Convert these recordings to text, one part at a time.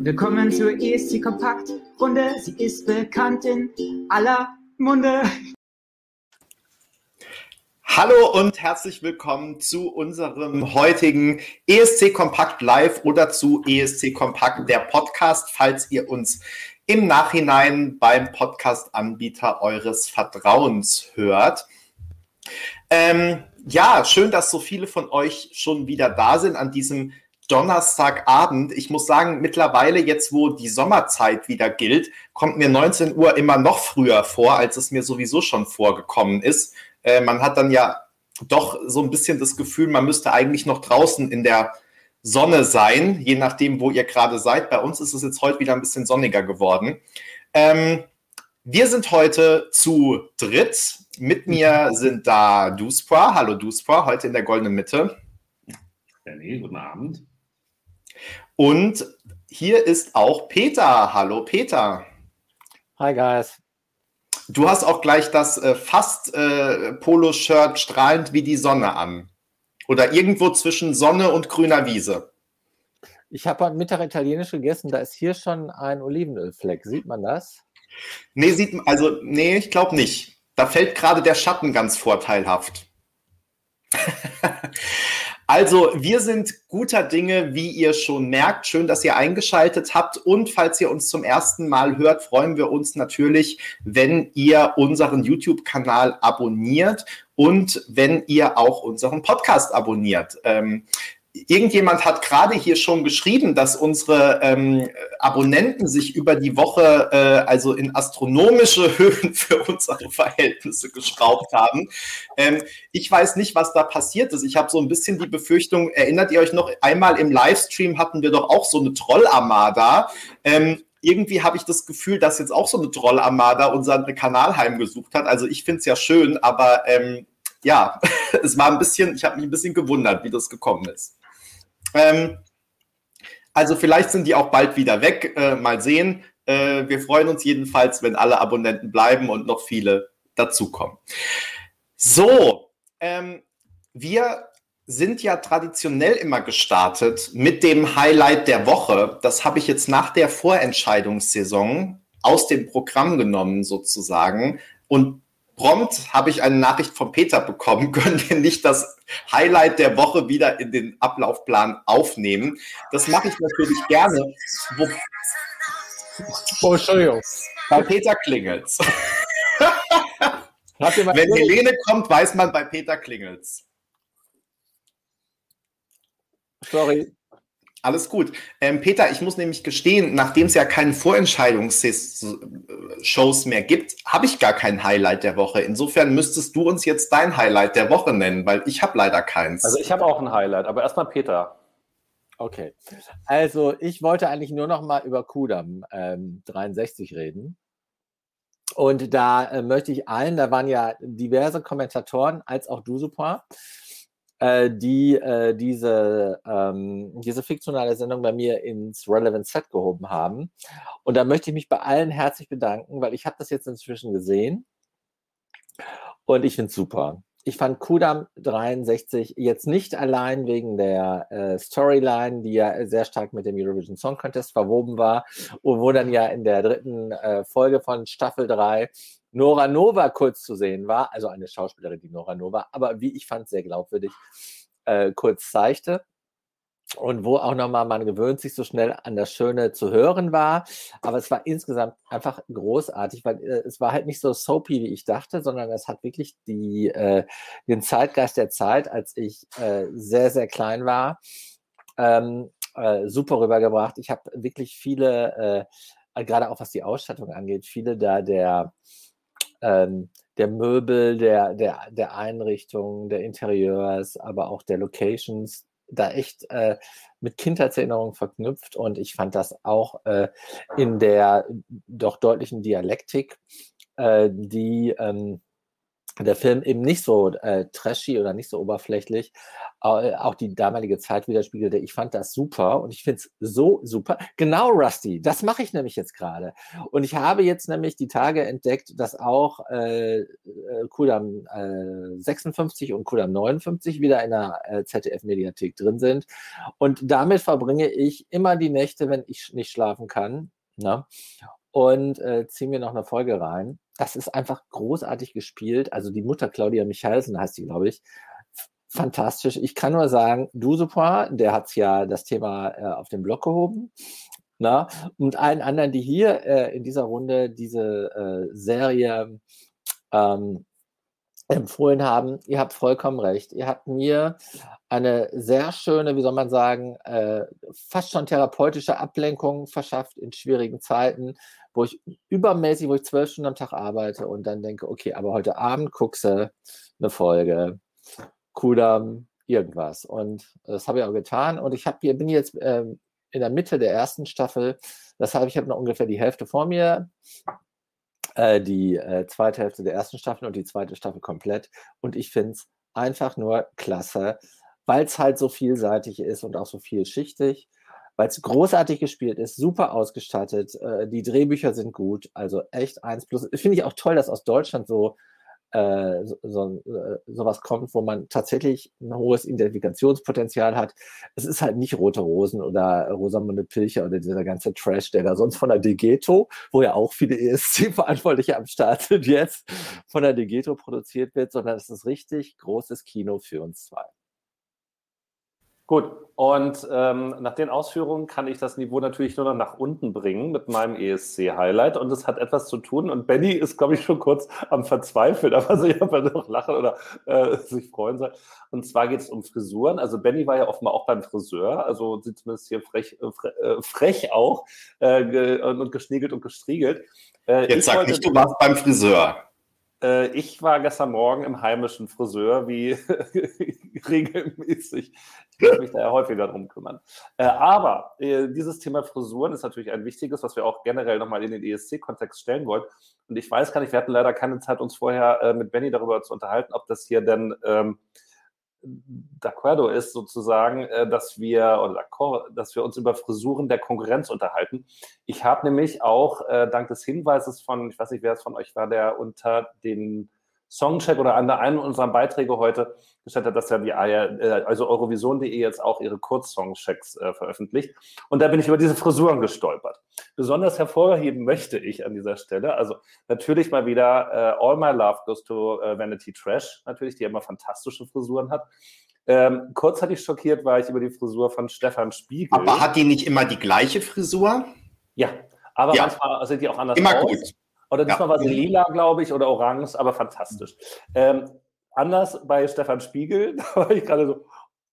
Willkommen zur ESC Kompakt Runde. Sie ist bekannt in aller Munde. Hallo und herzlich willkommen zu unserem heutigen ESC Kompakt Live oder zu ESC Kompakt, der Podcast, falls ihr uns im Nachhinein beim Podcast-Anbieter eures Vertrauens hört. Ähm, ja, schön, dass so viele von euch schon wieder da sind an diesem Donnerstagabend. Ich muss sagen, mittlerweile jetzt, wo die Sommerzeit wieder gilt, kommt mir 19 Uhr immer noch früher vor, als es mir sowieso schon vorgekommen ist. Äh, man hat dann ja doch so ein bisschen das Gefühl, man müsste eigentlich noch draußen in der Sonne sein, je nachdem, wo ihr gerade seid. Bei uns ist es jetzt heute wieder ein bisschen sonniger geworden. Ähm, wir sind heute zu dritt. Mit mir sind da Duspra. Hallo Duspra, heute in der goldenen Mitte. Nee, guten Abend. Und hier ist auch Peter. Hallo Peter. Hi guys. Du hast auch gleich das äh, fast äh, Polo-Shirt strahlend wie die Sonne an. Oder irgendwo zwischen Sonne und grüner Wiese. Ich habe heute Mittag italienisch gegessen, da ist hier schon ein Olivenölfleck. Sieht man das? Nee, sieht man, also, nee, ich glaube nicht. Da fällt gerade der Schatten ganz vorteilhaft. Also, wir sind guter Dinge, wie ihr schon merkt. Schön, dass ihr eingeschaltet habt. Und falls ihr uns zum ersten Mal hört, freuen wir uns natürlich, wenn ihr unseren YouTube-Kanal abonniert und wenn ihr auch unseren Podcast abonniert. Ähm, irgendjemand hat gerade hier schon geschrieben, dass unsere ähm, Abonnenten sich über die Woche äh, also in astronomische Höhen für unsere Verhältnisse geschraubt haben. Ähm, ich weiß nicht, was da passiert ist. Ich habe so ein bisschen die Befürchtung, erinnert ihr euch noch, einmal im Livestream hatten wir doch auch so eine Trollarmada. Ähm, irgendwie habe ich das Gefühl, dass jetzt auch so eine Trollarmada unseren Kanal heimgesucht hat. Also ich finde es ja schön, aber ähm, ja, es war ein bisschen, ich habe mich ein bisschen gewundert, wie das gekommen ist. Ähm, also vielleicht sind die auch bald wieder weg. Äh, mal sehen. Äh, wir freuen uns jedenfalls, wenn alle Abonnenten bleiben und noch viele dazukommen. So, ähm, wir sind ja traditionell immer gestartet mit dem Highlight der Woche. Das habe ich jetzt nach der Vorentscheidungssaison aus dem Programm genommen sozusagen. Und prompt habe ich eine Nachricht von Peter bekommen, können wir nicht das Highlight der Woche wieder in den Ablaufplan aufnehmen. Das mache ich natürlich gerne. Wo oh, Entschuldigung. Bei Peter klingelt's. Wenn Helene kommt, weiß man bei Peter klingelt's. Sorry. Alles gut. Ähm, Peter, ich muss nämlich gestehen, nachdem es ja keine Vorentscheidungsshows mehr gibt, habe ich gar kein Highlight der Woche. Insofern müsstest du uns jetzt dein Highlight der Woche nennen, weil ich habe leider keins. Also ich habe auch ein Highlight, aber erstmal Peter. Okay. Also ich wollte eigentlich nur noch mal über Kudam ähm, 63 reden. Und da äh, möchte ich allen, da waren ja diverse Kommentatoren, als auch du, Super, äh, die äh, diese, ähm, diese fiktionale Sendung bei mir ins Relevant Set gehoben haben. Und da möchte ich mich bei allen herzlich bedanken, weil ich habe das jetzt inzwischen gesehen und ich finde super. Ich fand Kudam 63 jetzt nicht allein wegen der äh, Storyline, die ja sehr stark mit dem Eurovision Song Contest verwoben war und wo dann ja in der dritten äh, Folge von Staffel 3 Nora Nova kurz zu sehen war, also eine Schauspielerin, die Nora Nova, aber wie ich fand, sehr glaubwürdig, äh, kurz zeigte. Und wo auch nochmal, man gewöhnt sich so schnell an das Schöne zu hören war. Aber es war insgesamt einfach großartig, weil äh, es war halt nicht so soapy, wie ich dachte, sondern es hat wirklich die, äh, den Zeitgeist der Zeit, als ich äh, sehr, sehr klein war, ähm, äh, super rübergebracht. Ich habe wirklich viele, gerade auch was die Ausstattung angeht, viele da der ähm, der Möbel, der, der, der Einrichtung, der Interieurs, aber auch der Locations da echt äh, mit Kindheitserinnerungen verknüpft. Und ich fand das auch äh, in der doch deutlichen Dialektik, äh, die ähm, der Film eben nicht so äh, trashy oder nicht so oberflächlich äh, auch die damalige Zeit widerspiegelte. Ich fand das super und ich finde es so super. Genau, Rusty, das mache ich nämlich jetzt gerade. Und ich habe jetzt nämlich die Tage entdeckt, dass auch äh, Kudam äh, 56 und Kudam 59 wieder in der äh, ZDF-Mediathek drin sind. Und damit verbringe ich immer die Nächte, wenn ich nicht schlafen kann. Ne? Und äh, ziehe mir noch eine Folge rein das ist einfach großartig gespielt. Also die Mutter Claudia Michalsen heißt die, glaube ich. Fantastisch. Ich kann nur sagen, Dusupoir, der hat ja das Thema äh, auf den Blog gehoben. Na? Und allen anderen, die hier äh, in dieser Runde diese äh, Serie ähm, empfohlen haben, ihr habt vollkommen recht. Ihr habt mir eine sehr schöne, wie soll man sagen, äh, fast schon therapeutische Ablenkung verschafft in schwierigen Zeiten, wo ich übermäßig, wo ich zwölf Stunden am Tag arbeite und dann denke, okay, aber heute Abend guckst du eine Folge, Kudam, irgendwas. Und das habe ich auch getan. Und ich hab, bin jetzt ähm, in der Mitte der ersten Staffel. Das heißt, ich habe noch ungefähr die Hälfte vor mir, äh, die äh, zweite Hälfte der ersten Staffel und die zweite Staffel komplett. Und ich finde es einfach nur klasse, weil es halt so vielseitig ist und auch so vielschichtig weil es großartig gespielt ist, super ausgestattet, äh, die Drehbücher sind gut, also echt eins plus. Finde ich auch toll, dass aus Deutschland so äh, so, so, äh, sowas kommt, wo man tatsächlich ein hohes Identifikationspotenzial hat. Es ist halt nicht Rote Rosen oder Rosamunde Pilcher oder dieser ganze Trash, der da sonst von der Degeto, wo ja auch viele ESC-Verantwortliche am Start sind, jetzt von der Degeto produziert wird, sondern es ist richtig großes Kino für uns zwei. Gut, und ähm, nach den Ausführungen kann ich das Niveau natürlich nur noch nach unten bringen mit meinem ESC-Highlight. Und es hat etwas zu tun. Und Benny ist, glaube ich, schon kurz am Verzweifeln, aber sich aber noch lachen oder äh, sich freuen soll. Und zwar geht es um Frisuren. Also Benny war ja offenbar auch beim Friseur, also sieht zumindest hier frech, äh, äh frech auch äh, und geschniegelt und gestriegelt. Äh, Jetzt sag nicht, du warst beim Friseur. Äh, ich war gestern Morgen im heimischen Friseur, wie regelmäßig. Ich muss mich da ja häufiger drum kümmern. Äh, aber äh, dieses Thema Frisuren ist natürlich ein wichtiges, was wir auch generell nochmal in den ESC-Kontext stellen wollen. Und ich weiß gar nicht, wir hatten leider keine Zeit, uns vorher mit Benny darüber zu unterhalten, ob das hier denn ähm, d'accordo ist sozusagen, äh, dass wir oder dass wir uns über Frisuren der Konkurrenz unterhalten. Ich habe nämlich auch äh, dank des Hinweises von, ich weiß nicht, wer es von euch war, der unter den Songcheck oder an einem unserer Beiträge heute gestellt hat, dass ja die äh, also Eurovision.de jetzt auch ihre Kurzsongchecks äh, veröffentlicht. Und da bin ich über diese Frisuren gestolpert. Besonders hervorheben möchte ich an dieser Stelle, also natürlich mal wieder äh, All My Love Goes to äh, Vanity Trash, natürlich, die immer fantastische Frisuren hat. Ähm, kurzzeitig schockiert war ich über die Frisur von Stefan Spiegel. Aber hat die nicht immer die gleiche Frisur? Ja, aber ja. manchmal sind die auch anders immer aus. Immer gut. Oder diesmal ja. war sie lila, glaube ich, oder orange, aber fantastisch. Ähm, anders bei Stefan Spiegel, da war ich gerade so,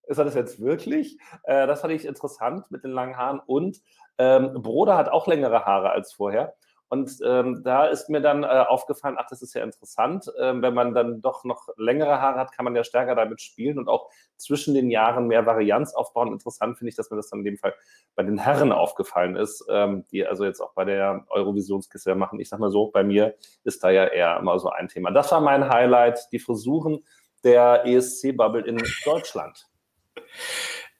ist er das jetzt wirklich? Äh, das fand ich interessant mit den langen Haaren. Und ähm, Broder hat auch längere Haare als vorher. Und ähm, da ist mir dann äh, aufgefallen, ach, das ist ja interessant. Ähm, wenn man dann doch noch längere Haare hat, kann man ja stärker damit spielen und auch zwischen den Jahren mehr Varianz aufbauen. Interessant finde ich, dass mir das dann in dem Fall bei den Herren aufgefallen ist, ähm, die also jetzt auch bei der Eurovisionskiste machen. Ich sag mal so, bei mir ist da ja eher immer so ein Thema. Das war mein Highlight, die Frisuren der ESC-Bubble in Deutschland.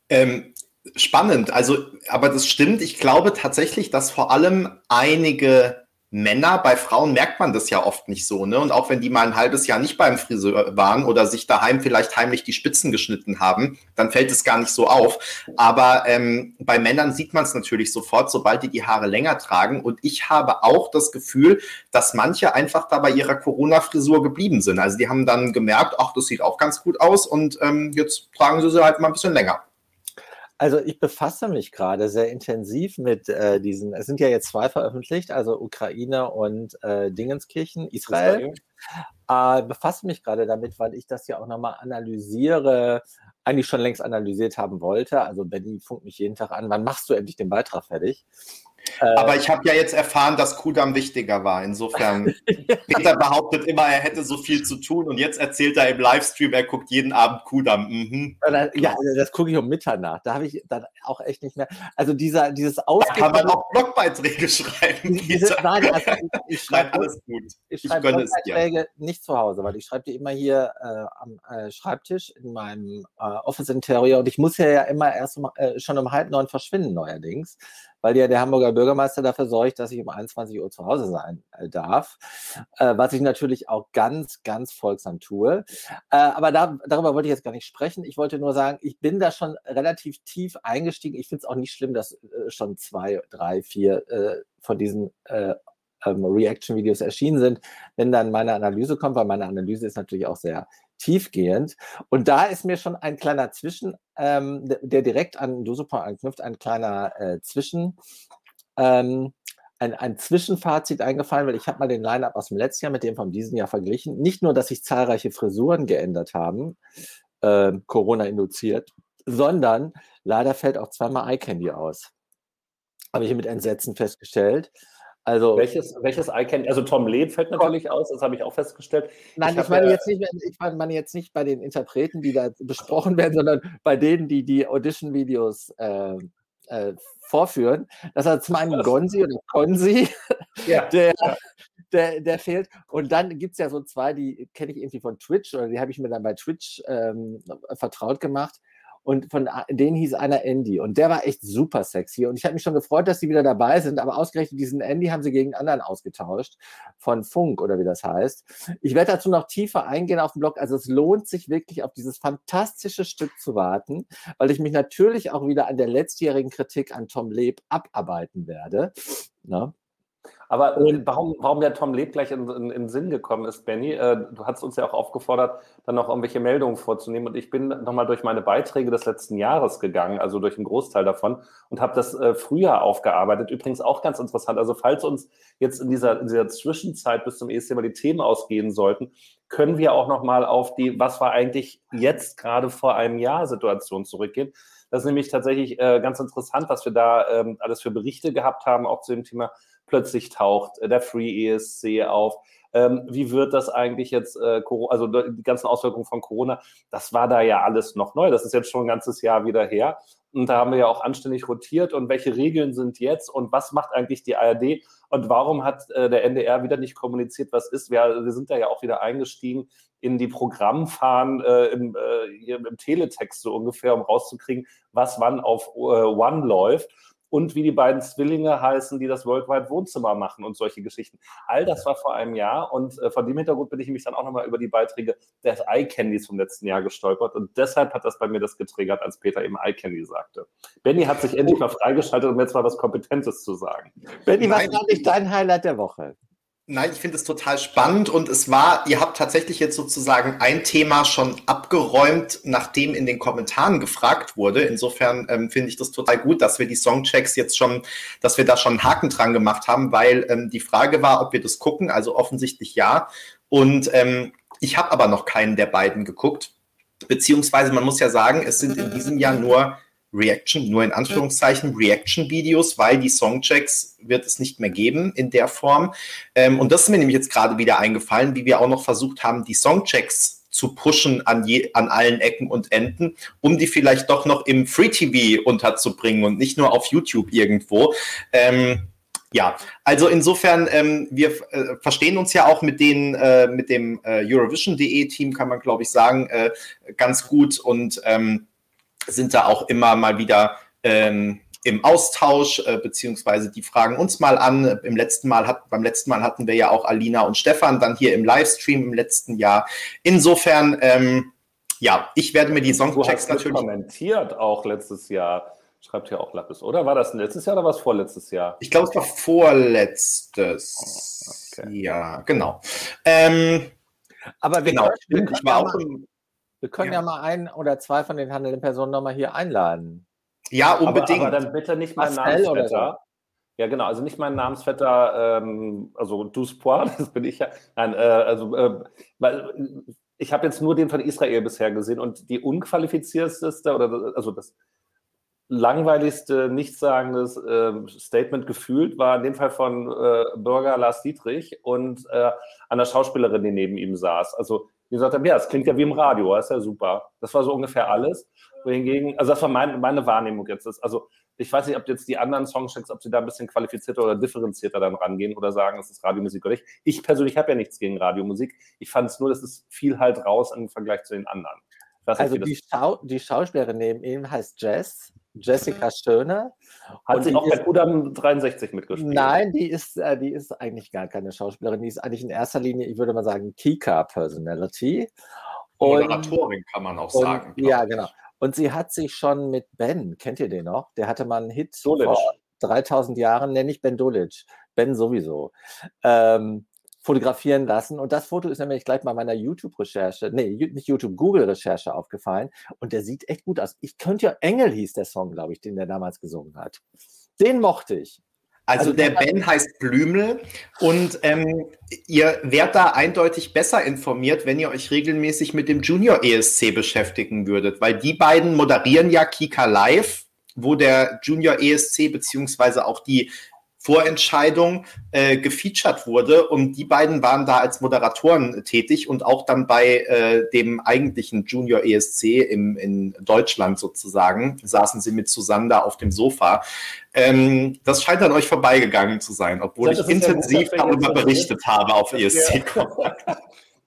Ähm, spannend. Also, aber das stimmt. Ich glaube tatsächlich, dass vor allem einige Männer, bei Frauen merkt man das ja oft nicht so, ne? Und auch wenn die mal ein halbes Jahr nicht beim Friseur waren oder sich daheim vielleicht heimlich die Spitzen geschnitten haben, dann fällt es gar nicht so auf. Aber ähm, bei Männern sieht man es natürlich sofort, sobald die die Haare länger tragen. Und ich habe auch das Gefühl, dass manche einfach da bei ihrer Corona-Frisur geblieben sind. Also die haben dann gemerkt, ach, das sieht auch ganz gut aus und ähm, jetzt tragen sie sie halt mal ein bisschen länger. Also ich befasse mich gerade sehr intensiv mit äh, diesen, es sind ja jetzt zwei veröffentlicht, also Ukraine und äh, Dingenskirchen, Israel. Äh, befasse mich gerade damit, weil ich das ja auch nochmal analysiere, eigentlich schon längst analysiert haben wollte. Also Benny funkt mich jeden Tag an, wann machst du endlich den Beitrag fertig? Äh, Aber ich habe ja jetzt erfahren, dass Kudam wichtiger war. Insofern, Peter behauptet immer, er hätte so viel zu tun und jetzt erzählt er im Livestream, er guckt jeden Abend Kudam. Mhm. Ja, das gucke ich um Mitternacht. Da habe ich dann auch echt nicht mehr. Also dieser, dieses Aus. Da kann man auch Blogbeiträge schreiben. Diese, nein, also ich, ich schreibe alles gut. Ich schreibe Blogbeiträge nicht zu Hause, weil ich schreibe die immer hier äh, am äh, Schreibtisch in meinem äh, Office Interior und ich muss ja, ja immer erst um, äh, schon um halb neun verschwinden neuerdings weil ja der Hamburger Bürgermeister dafür sorgt, dass ich um 21 Uhr zu Hause sein äh, darf, äh, was ich natürlich auch ganz, ganz folgsam tue. Äh, aber da, darüber wollte ich jetzt gar nicht sprechen. Ich wollte nur sagen, ich bin da schon relativ tief eingestiegen. Ich finde es auch nicht schlimm, dass äh, schon zwei, drei, vier äh, von diesen äh, ähm, Reaction-Videos erschienen sind, wenn dann meine Analyse kommt, weil meine Analyse ist natürlich auch sehr tiefgehend. Und da ist mir schon ein kleiner Zwischen, ähm, der direkt an Dusupon anknüpft, ein kleiner äh, Zwischen, ähm, ein, ein Zwischenfazit eingefallen, weil ich habe mal den Line-Up aus dem letzten Jahr mit dem von diesem Jahr verglichen. Nicht nur, dass sich zahlreiche Frisuren geändert haben, äh, Corona induziert, sondern leider fällt auch zweimal Eye Candy aus. Habe ich mit Entsetzen festgestellt. Also welches, welches Icon, also Tom Lehn fällt natürlich aus, das habe ich auch festgestellt. Nein, ich, ich meine, jetzt nicht, ich meine jetzt nicht bei den Interpreten, die da besprochen werden, sondern bei denen, die die Audition-Videos äh, äh, vorführen. Das hat zum einen Gonzi oder Konzi, ja, der, ja. Der, der fehlt. Und dann gibt es ja so zwei, die kenne ich irgendwie von Twitch oder die habe ich mir dann bei Twitch ähm, vertraut gemacht und von denen hieß einer Andy und der war echt super sexy und ich habe mich schon gefreut, dass sie wieder dabei sind, aber ausgerechnet diesen Andy haben sie gegen anderen ausgetauscht von Funk oder wie das heißt. Ich werde dazu noch tiefer eingehen auf dem Blog, also es lohnt sich wirklich auf dieses fantastische Stück zu warten, weil ich mich natürlich auch wieder an der letztjährigen Kritik an Tom Leb abarbeiten werde. Ne? Aber und warum, warum der Tom Leb gleich in, in, in Sinn gekommen ist, Benny, äh, du hast uns ja auch aufgefordert, dann noch irgendwelche Meldungen vorzunehmen. Und ich bin nochmal durch meine Beiträge des letzten Jahres gegangen, also durch einen Großteil davon, und habe das äh, früher aufgearbeitet. Übrigens auch ganz interessant. Also falls uns jetzt in dieser, in dieser Zwischenzeit bis zum ESC mal die Themen ausgehen sollten, können wir auch nochmal auf die, was war eigentlich jetzt gerade vor einem Jahr Situation zurückgehen. Das ist nämlich tatsächlich äh, ganz interessant, was wir da ähm, alles für Berichte gehabt haben, auch zu dem Thema plötzlich taucht äh, der Free ESC auf. Ähm, wie wird das eigentlich jetzt, äh, also die ganzen Auswirkungen von Corona, das war da ja alles noch neu. Das ist jetzt schon ein ganzes Jahr wieder her. Und da haben wir ja auch anständig rotiert. Und welche Regeln sind jetzt und was macht eigentlich die ARD? Und warum hat äh, der NDR wieder nicht kommuniziert, was ist? Wir, wir sind da ja auch wieder eingestiegen in die Programmfahren äh, im, äh, im Teletext so ungefähr, um rauszukriegen, was wann auf äh, One läuft und wie die beiden Zwillinge heißen, die das Worldwide Wohnzimmer machen und solche Geschichten. All das war vor einem Jahr und äh, von dem Hintergrund bin ich mich dann auch nochmal über die Beiträge des Eye Candies vom letzten Jahr gestolpert und deshalb hat das bei mir das getriggert, als Peter eben Eye Candy sagte. Benny hat sich endlich mal freigeschaltet, um jetzt mal was Kompetentes zu sagen. Benny, was war nicht dein Highlight der Woche? Nein, ich finde es total spannend und es war, ihr habt tatsächlich jetzt sozusagen ein Thema schon abgeräumt, nachdem in den Kommentaren gefragt wurde. Insofern ähm, finde ich das total gut, dass wir die Songchecks jetzt schon, dass wir da schon einen Haken dran gemacht haben, weil ähm, die Frage war, ob wir das gucken, also offensichtlich ja. Und ähm, ich habe aber noch keinen der beiden geguckt. Beziehungsweise man muss ja sagen, es sind in diesem Jahr nur Reaction, nur in Anführungszeichen Reaction-Videos, weil die Songchecks wird es nicht mehr geben in der Form. Ähm, und das ist mir nämlich jetzt gerade wieder eingefallen, wie wir auch noch versucht haben, die Songchecks zu pushen an, je, an allen Ecken und Enden, um die vielleicht doch noch im Free TV unterzubringen und nicht nur auf YouTube irgendwo. Ähm, ja, also insofern, ähm, wir äh, verstehen uns ja auch mit den, äh, mit dem äh, Eurovision.de Team, kann man glaube ich sagen, äh, ganz gut und ähm, sind da auch immer mal wieder ähm, im Austausch, äh, beziehungsweise die fragen uns mal an. Im letzten Mal hat, beim letzten Mal hatten wir ja auch Alina und Stefan dann hier im Livestream im letzten Jahr. Insofern, ähm, ja, ich werde mir die Songchecks natürlich. kommentiert auch letztes Jahr. Schreibt hier auch Lappes, oder? War das letztes Jahr oder war es vorletztes Jahr? Ich glaube, es war vorletztes. Oh, okay. Ja, genau. Ähm, Aber wir genau. Können, ich war auch im, wir können ja. ja mal ein oder zwei von den handelnden Personen nochmal hier einladen. Ja, unbedingt. Aber, aber dann bitte nicht mein Namensvetter. So. Ja, genau, also nicht mein Namensvetter, ähm, also Duspoir, das bin ich ja. Nein, äh, also, äh, weil ich habe jetzt nur den von Israel bisher gesehen und die unqualifizierteste oder also das langweiligste, nichtssagendes äh, Statement gefühlt war in dem Fall von äh, Bürger Lars Dietrich und äh, einer Schauspielerin, die neben ihm saß. Also die gesagt haben, ja, es klingt ja wie im Radio, das ist ja super. Das war so ungefähr alles. Wohingegen, also das war mein, meine Wahrnehmung jetzt. Ist, also ich weiß nicht, ob jetzt die anderen Songchecks, ob sie da ein bisschen qualifizierter oder differenzierter dann rangehen oder sagen, es ist Radiomusik oder nicht. Ich persönlich habe ja nichts gegen Radiomusik. Ich fand es nur, dass es viel halt raus im Vergleich zu den anderen. also die, Schau die Schauspielerin neben ihm heißt Jess Jessica Schöne. Hat sie auch bei Kudam 63 mitgespielt? Nein, die ist, äh, die ist eigentlich gar keine Schauspielerin. Die ist eigentlich in erster Linie, ich würde mal sagen, Kika-Personality. Moderatorin kann man auch sagen. Ja, genau. Und sie hat sich schon mit Ben, kennt ihr den noch? Der hatte mal einen Hit Dolic. vor 3000 Jahren, nenne ich Ben Dolic. Ben sowieso. Ähm, fotografieren lassen. Und das Foto ist nämlich gleich mal meiner YouTube-Recherche, nee, nicht YouTube, Google-Recherche aufgefallen. Und der sieht echt gut aus. Ich könnte ja, Engel hieß der Song, glaube ich, den der damals gesungen hat. Den mochte ich. Also, also der Ben heißt Blümel und ähm, ihr werdet da eindeutig besser informiert, wenn ihr euch regelmäßig mit dem Junior ESC beschäftigen würdet, weil die beiden moderieren ja Kika Live, wo der Junior ESC beziehungsweise auch die Vorentscheidung äh, gefeatured wurde. Und die beiden waren da als Moderatoren tätig und auch dann bei äh, dem eigentlichen Junior ESC im, in Deutschland sozusagen saßen sie mit zusammen da auf dem Sofa. Ähm, das scheint an euch vorbeigegangen zu sein, obwohl ja, ich intensiv darüber berichtet habe auf ESC.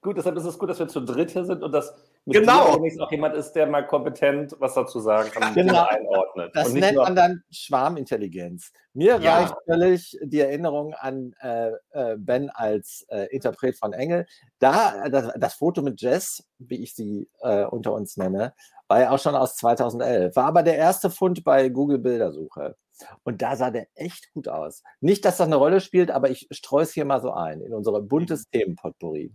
Gut, deshalb ist es gut, dass wir zu dritt hier sind und dass mit genau. auch jemand ist, der mal kompetent was dazu sagen kann, genau. einordnet. Das nennt man dann Schwarmintelligenz. Mir ja. reicht völlig die Erinnerung an äh, äh, Ben als äh, Interpret von Engel. Da das, das, Foto mit Jess, wie ich sie äh, unter uns nenne, war ja auch schon aus 2011. War aber der erste Fund bei Google Bildersuche. Und da sah der echt gut aus. Nicht, dass das eine Rolle spielt, aber ich streue es hier mal so ein in unsere buntes mhm. Themenpotpourri.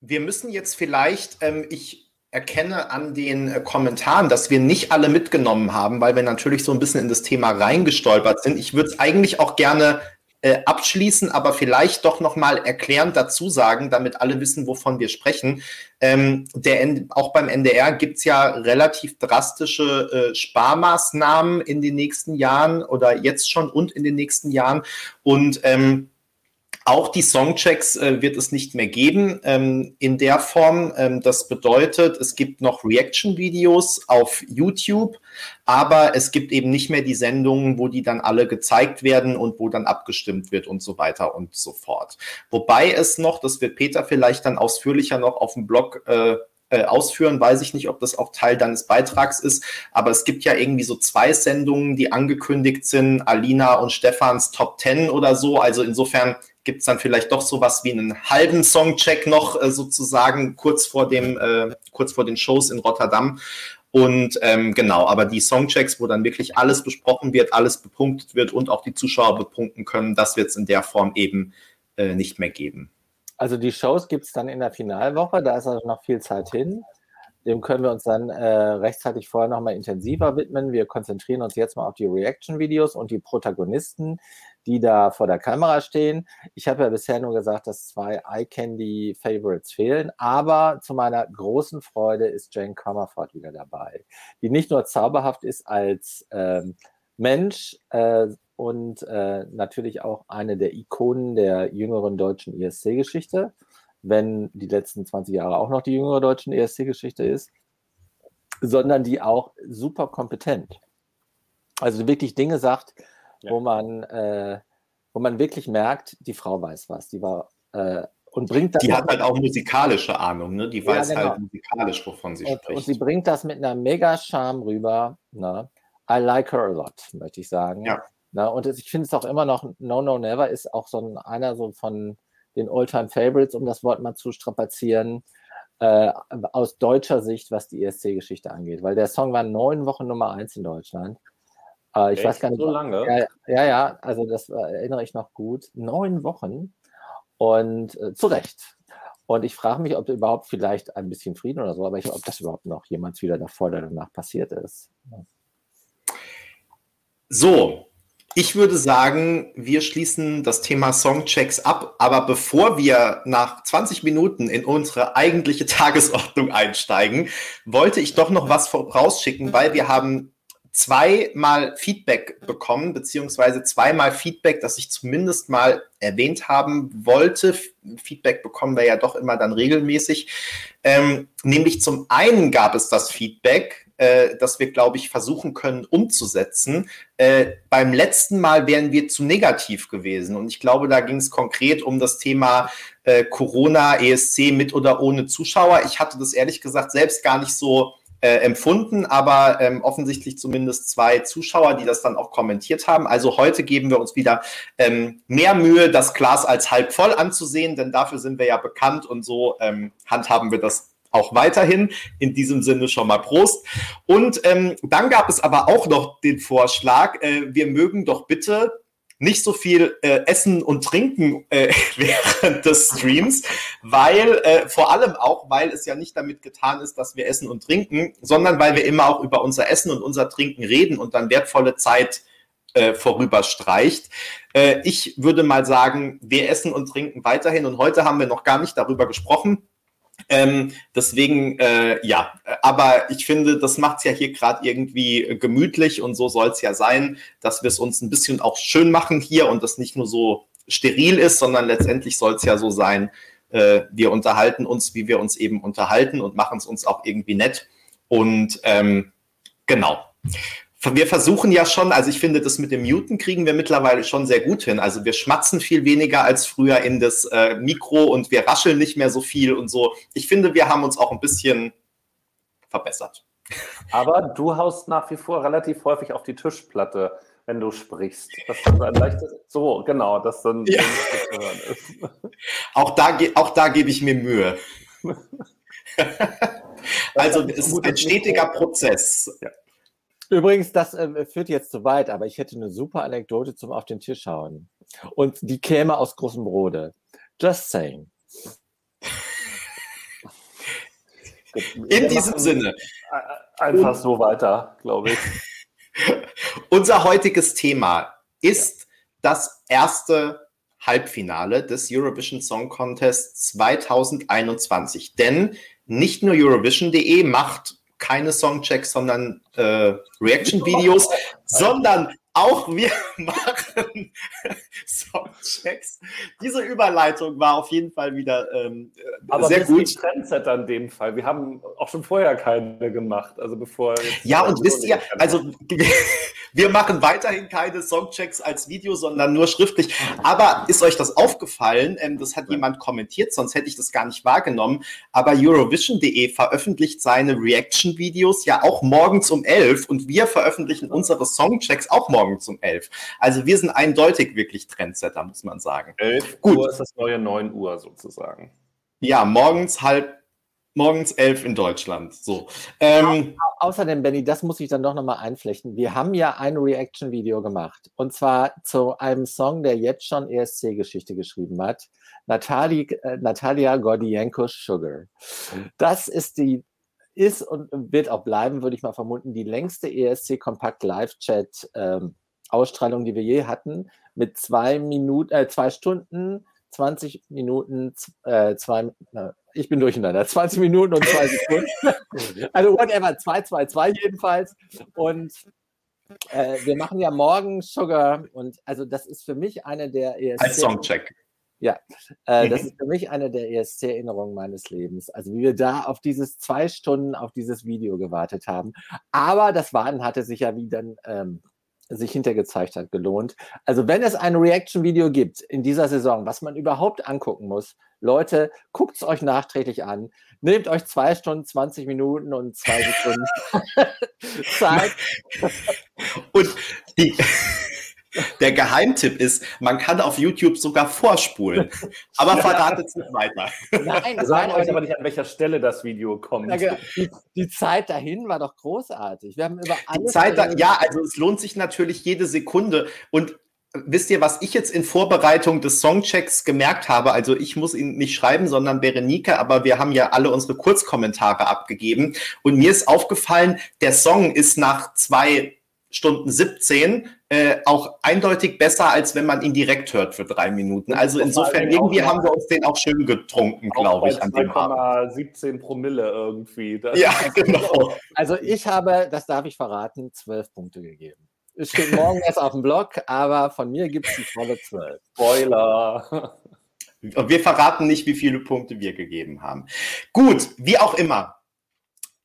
Wir müssen jetzt vielleicht, ähm, ich erkenne an den äh, Kommentaren, dass wir nicht alle mitgenommen haben, weil wir natürlich so ein bisschen in das Thema reingestolpert sind. Ich würde es eigentlich auch gerne äh, abschließen, aber vielleicht doch nochmal erklärend dazu sagen, damit alle wissen, wovon wir sprechen. Ähm, der, auch beim NDR gibt's ja relativ drastische äh, Sparmaßnahmen in den nächsten Jahren oder jetzt schon und in den nächsten Jahren. Und ähm, auch die Songchecks äh, wird es nicht mehr geben ähm, in der Form. Ähm, das bedeutet, es gibt noch Reaction-Videos auf YouTube, aber es gibt eben nicht mehr die Sendungen, wo die dann alle gezeigt werden und wo dann abgestimmt wird und so weiter und so fort. Wobei es noch, das wird Peter vielleicht dann ausführlicher noch auf dem Blog äh, äh, ausführen. Weiß ich nicht, ob das auch Teil deines Beitrags ist, aber es gibt ja irgendwie so zwei Sendungen, die angekündigt sind, Alina und Stefans Top Ten oder so. Also insofern gibt es dann vielleicht doch sowas wie einen halben Songcheck noch äh, sozusagen kurz vor dem, äh, kurz vor den Shows in Rotterdam. Und ähm, genau, aber die Songchecks, wo dann wirklich alles besprochen wird, alles bepunktet wird und auch die Zuschauer bepunkten können, das wird es in der Form eben äh, nicht mehr geben. Also die Shows gibt es dann in der Finalwoche, da ist also noch viel Zeit hin. Dem können wir uns dann äh, rechtzeitig vorher nochmal intensiver widmen. Wir konzentrieren uns jetzt mal auf die Reaction-Videos und die Protagonisten, die da vor der Kamera stehen. Ich habe ja bisher nur gesagt, dass zwei Eye-Candy-Favorites fehlen, aber zu meiner großen Freude ist Jane Comerford wieder dabei, die nicht nur zauberhaft ist als ähm, Mensch äh, und äh, natürlich auch eine der Ikonen der jüngeren deutschen ESC-Geschichte, wenn die letzten 20 Jahre auch noch die jüngere deutschen ESC-Geschichte ist, sondern die auch super kompetent. Also wirklich Dinge sagt, ja. wo man, äh, wo man wirklich merkt, die Frau weiß was. Die war äh, und bringt das. Die hat halt auch musikalische Ahnung, ne? Die weiß ja, genau. halt musikalisch, wovon sie und, spricht. Und sie bringt das mit einer mega Charme rüber. Ne? I like her a lot, möchte ich sagen. Ja. Ne? Und ich finde es auch immer noch, No No Never ist auch so ein, einer so von den Alltime Favorites, um das Wort mal zu strapazieren, äh, aus deutscher Sicht, was die ESC-Geschichte angeht. Weil der Song war neun Wochen Nummer eins in Deutschland. Äh, ich Echt? weiß gar nicht. So lange? Ja, ja, ja, also das äh, erinnere ich noch gut. Neun Wochen und äh, zu Recht. Und ich frage mich, ob überhaupt vielleicht ein bisschen Frieden oder so, aber ich, ob das überhaupt noch jemals wieder davor oder danach passiert ist. So, ich würde sagen, wir schließen das Thema Songchecks ab, aber bevor wir nach 20 Minuten in unsere eigentliche Tagesordnung einsteigen, wollte ich doch noch was vorausschicken, weil wir haben zweimal Feedback bekommen, beziehungsweise zweimal Feedback, das ich zumindest mal erwähnt haben wollte. Feedback bekommen wir ja doch immer dann regelmäßig. Ähm, nämlich zum einen gab es das Feedback, äh, das wir, glaube ich, versuchen können umzusetzen. Äh, beim letzten Mal wären wir zu negativ gewesen. Und ich glaube, da ging es konkret um das Thema äh, Corona, ESC mit oder ohne Zuschauer. Ich hatte das ehrlich gesagt selbst gar nicht so äh, empfunden, aber ähm, offensichtlich zumindest zwei Zuschauer, die das dann auch kommentiert haben. Also heute geben wir uns wieder ähm, mehr Mühe, das Glas als halb voll anzusehen, denn dafür sind wir ja bekannt und so ähm, handhaben wir das auch weiterhin. In diesem Sinne schon mal Prost. Und ähm, dann gab es aber auch noch den Vorschlag, äh, wir mögen doch bitte nicht so viel äh, essen und trinken äh, während des Streams, weil äh, vor allem auch, weil es ja nicht damit getan ist, dass wir essen und trinken, sondern weil wir immer auch über unser Essen und unser Trinken reden und dann wertvolle Zeit äh, vorüberstreicht. Äh, ich würde mal sagen, wir essen und trinken weiterhin und heute haben wir noch gar nicht darüber gesprochen. Ähm, deswegen, äh, ja, aber ich finde, das macht es ja hier gerade irgendwie gemütlich und so soll es ja sein, dass wir es uns ein bisschen auch schön machen hier und das nicht nur so steril ist, sondern letztendlich soll es ja so sein, äh, wir unterhalten uns, wie wir uns eben unterhalten und machen es uns auch irgendwie nett. Und ähm, genau wir versuchen ja schon, also ich finde, das mit dem Muten kriegen wir mittlerweile schon sehr gut hin. Also wir schmatzen viel weniger als früher in das äh, Mikro und wir rascheln nicht mehr so viel und so. Ich finde, wir haben uns auch ein bisschen verbessert. Aber du haust nach wie vor relativ häufig auf die Tischplatte, wenn du sprichst. Das ist ein leichtes. So, genau, das dann ja. ist. Auch da, auch da gebe ich mir Mühe. also es ist ein stetiger Prozess. Ja. Übrigens, das äh, führt jetzt zu weit, aber ich hätte eine super Anekdote zum Auf den Tisch hauen. Und die käme aus großem Brode. Just saying. In diesem Sinne. Einfach so weiter, glaube ich. Unser heutiges Thema ist ja. das erste Halbfinale des Eurovision Song Contest 2021. Denn nicht nur Eurovision.de macht keine Songchecks, sondern äh, Reaction-Videos, sondern auch wir machen Songchecks. Diese Überleitung war auf jeden Fall wieder ähm, Aber sehr gut. Aber Trendsetter in dem Fall. Wir haben auch schon vorher keine gemacht. Also bevor. Ja, und wisst ihr, also wir machen weiterhin keine Songchecks als Video, sondern nur schriftlich. Aber ist euch das aufgefallen? Ähm, das hat ja. jemand kommentiert, sonst hätte ich das gar nicht wahrgenommen. Aber Eurovision.de veröffentlicht seine Reaction-Videos ja auch morgens um elf und wir veröffentlichen unsere Songchecks auch morgens um elf. Also wir sind eindeutig wirklich Trendsetter, muss man sagen. 11 Gut. Uhr ist das neue 9 Uhr sozusagen. Ja, morgens halb morgens elf in Deutschland. So. Ähm, Au außerdem, Benny, das muss ich dann doch nochmal einflechten. Wir haben ja ein Reaction-Video gemacht. Und zwar zu einem Song, der jetzt schon ESC-Geschichte geschrieben hat. Natali, äh, Natalia Gordienko Sugar. Das ist die ist und wird auch bleiben, würde ich mal vermuten, die längste ESC Kompakt Live Chat ähm, Ausstrahlung, die wir je hatten, mit zwei Minuten, äh, zwei Stunden, 20 Minuten, äh, zwei, äh, ich bin durcheinander, 20 Minuten und zwei Sekunden. also whatever, 2, 2, 2 jedenfalls. Und äh, wir machen ja morgen Sugar und also das ist für mich eine der ESC. Als Songcheck. Ja, äh, das ist für mich eine der ESC-Erinnerungen meines Lebens. Also wie wir da auf dieses zwei Stunden auf dieses Video gewartet haben. Aber das Warten hatte sich ja wie dann ähm, sich hintergezeigt hat, gelohnt. Also wenn es ein Reaction-Video gibt in dieser Saison, was man überhaupt angucken muss, Leute, guckt es euch nachträglich an. Nehmt euch zwei Stunden, 20 Minuten und zwei Sekunden Zeit. und die, der Geheimtipp ist, man kann auf YouTube sogar vorspulen. Aber verratet es nicht weiter. Nein, sagen euch aber nicht, an welcher Stelle das Video kommt. Genau. Die, die, Zeit dahin war doch großartig. Wir haben über alles. Die Zeit da, ja, also es lohnt sich natürlich jede Sekunde. Und wisst ihr, was ich jetzt in Vorbereitung des Songchecks gemerkt habe? Also ich muss ihn nicht schreiben, sondern Berenike, aber wir haben ja alle unsere Kurzkommentare abgegeben. Und mir ist aufgefallen, der Song ist nach zwei Stunden 17 äh, auch eindeutig besser, als wenn man ihn direkt hört für drei Minuten. Also insofern, irgendwie haben wir uns den auch schön getrunken, glaube ich, an dem Abend. 17 Promille irgendwie. Das ja, genau. Also ich habe, das darf ich verraten, zwölf Punkte gegeben. Es steht morgen erst auf dem Blog, aber von mir gibt es die volle zwölf. Spoiler. Wir verraten nicht, wie viele Punkte wir gegeben haben. Gut, wie auch immer.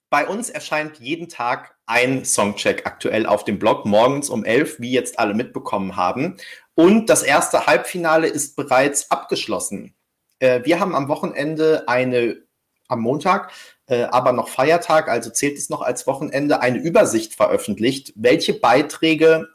Bei uns erscheint jeden Tag ein Songcheck aktuell auf dem Blog, morgens um 11, wie jetzt alle mitbekommen haben. Und das erste Halbfinale ist bereits abgeschlossen. Äh, wir haben am Wochenende eine, am Montag, äh, aber noch Feiertag, also zählt es noch als Wochenende, eine Übersicht veröffentlicht, welche Beiträge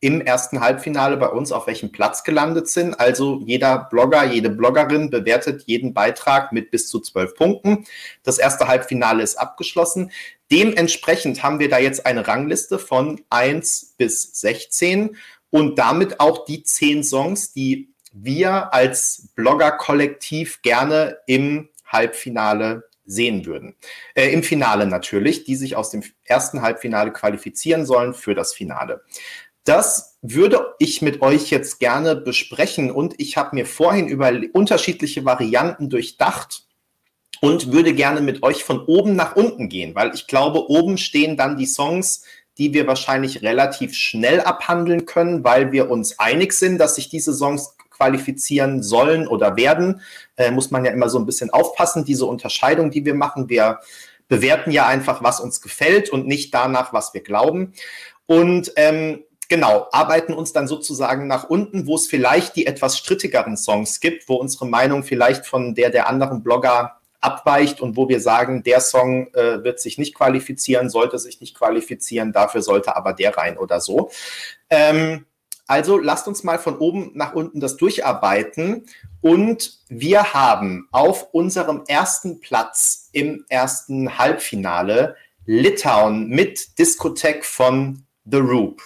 im ersten Halbfinale bei uns auf welchem Platz gelandet sind. Also jeder Blogger, jede Bloggerin bewertet jeden Beitrag mit bis zu zwölf Punkten. Das erste Halbfinale ist abgeschlossen. Dementsprechend haben wir da jetzt eine Rangliste von 1 bis 16 und damit auch die zehn Songs, die wir als Blogger-Kollektiv gerne im Halbfinale sehen würden. Äh, Im Finale natürlich, die sich aus dem ersten Halbfinale qualifizieren sollen für das Finale. Das würde ich mit euch jetzt gerne besprechen und ich habe mir vorhin über unterschiedliche Varianten durchdacht und würde gerne mit euch von oben nach unten gehen, weil ich glaube, oben stehen dann die Songs, die wir wahrscheinlich relativ schnell abhandeln können, weil wir uns einig sind, dass sich diese Songs qualifizieren sollen oder werden. Äh, muss man ja immer so ein bisschen aufpassen, diese Unterscheidung, die wir machen. Wir bewerten ja einfach, was uns gefällt und nicht danach, was wir glauben. Und ähm, genau, arbeiten uns dann sozusagen nach unten, wo es vielleicht die etwas strittigeren Songs gibt, wo unsere Meinung vielleicht von der der anderen Blogger abweicht und wo wir sagen, der Song äh, wird sich nicht qualifizieren, sollte sich nicht qualifizieren, dafür sollte aber der rein oder so. Ähm, also lasst uns mal von oben nach unten das durcharbeiten. Und wir haben auf unserem ersten Platz im ersten Halbfinale Litauen mit Diskothek von The Roop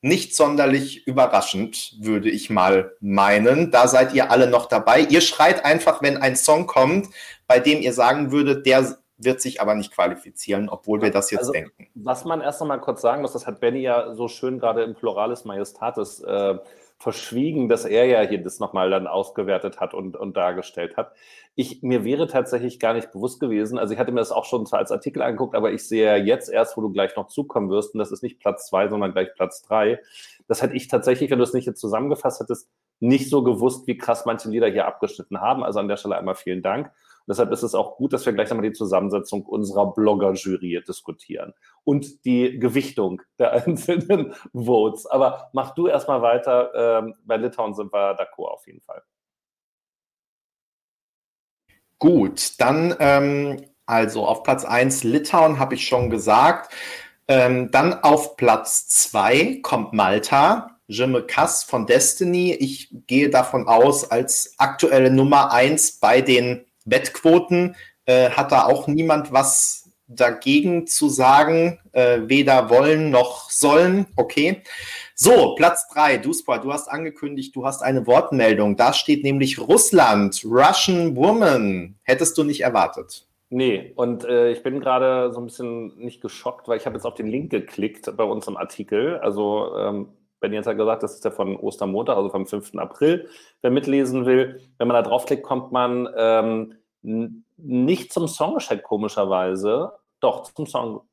nicht sonderlich überraschend, würde ich mal meinen. Da seid ihr alle noch dabei. Ihr schreit einfach, wenn ein Song kommt, bei dem ihr sagen würdet, der wird sich aber nicht qualifizieren, obwohl wir das jetzt also, denken. Was man erst noch mal kurz sagen muss, das hat Benny ja so schön gerade im Pluralis Majestatis äh, verschwiegen, dass er ja hier das nochmal dann ausgewertet hat und, und dargestellt hat. Ich, mir wäre tatsächlich gar nicht bewusst gewesen, also ich hatte mir das auch schon zwar als Artikel angeguckt, aber ich sehe jetzt erst, wo du gleich noch zukommen wirst, und das ist nicht Platz zwei, sondern gleich Platz drei. Das hätte ich tatsächlich, wenn du es nicht jetzt zusammengefasst hättest, nicht so gewusst, wie krass manche Lieder hier abgeschnitten haben. Also an der Stelle einmal vielen Dank. Deshalb ist es auch gut, dass wir gleich nochmal die Zusammensetzung unserer Blogger-Jury diskutieren und die Gewichtung der einzelnen Votes. Aber mach du erstmal weiter. Ähm, bei Litauen sind wir d'accord auf jeden Fall. Gut, dann ähm, also auf Platz 1 Litauen habe ich schon gesagt. Ähm, dann auf Platz 2 kommt Malta. Je me casse von Destiny. Ich gehe davon aus, als aktuelle Nummer 1 bei den Wettquoten äh, hat da auch niemand was dagegen zu sagen, äh, weder wollen noch sollen. Okay. So, Platz drei, Dusport, du hast angekündigt, du hast eine Wortmeldung. Da steht nämlich Russland, Russian Woman. Hättest du nicht erwartet. Nee, und äh, ich bin gerade so ein bisschen nicht geschockt, weil ich habe jetzt auf den Link geklickt bei uns im Artikel. Also ähm, Ben jetzt hat gesagt, das ist ja von Ostermontag, also vom 5. April. Wer mitlesen will, wenn man da draufklickt, kommt man ähm, nicht zum Songcheck komischerweise, doch zum Song.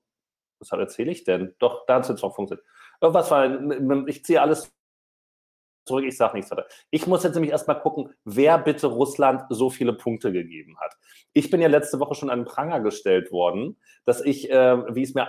Was erzähle ich denn? Doch, da hat es jetzt auch funktioniert. Irgendwas war, ich ziehe alles zurück, ich sage nichts weiter. Ich muss jetzt nämlich erstmal gucken, wer bitte Russland so viele Punkte gegeben hat. Ich bin ja letzte Woche schon an den Pranger gestellt worden, dass ich, äh, wie es mir,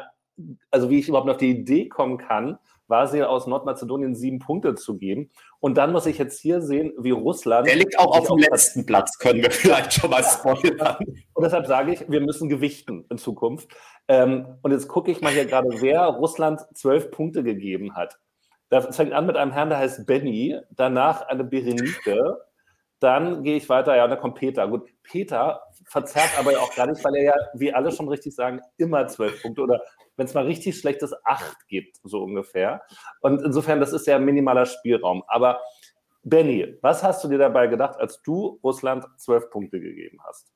also wie ich überhaupt auf die Idee kommen kann, Vasil aus Nordmazedonien sieben Punkte zu geben. Und dann muss ich jetzt hier sehen, wie Russland. Der liegt auch auf dem letzten Platz, können wir vielleicht schon mal spoilern. Und deshalb sage ich, wir müssen gewichten in Zukunft. Ähm, und jetzt gucke ich mal hier gerade, wer Russland zwölf Punkte gegeben hat. Das fängt an mit einem Herrn, der heißt Benny, danach eine Berenike, dann gehe ich weiter, ja, und da kommt Peter. Gut, Peter verzerrt aber auch gar nicht, weil er ja, wie alle schon richtig sagen, immer zwölf Punkte oder wenn es mal richtig schlechtes acht gibt, so ungefähr. Und insofern, das ist ja minimaler Spielraum. Aber Benny, was hast du dir dabei gedacht, als du Russland zwölf Punkte gegeben hast?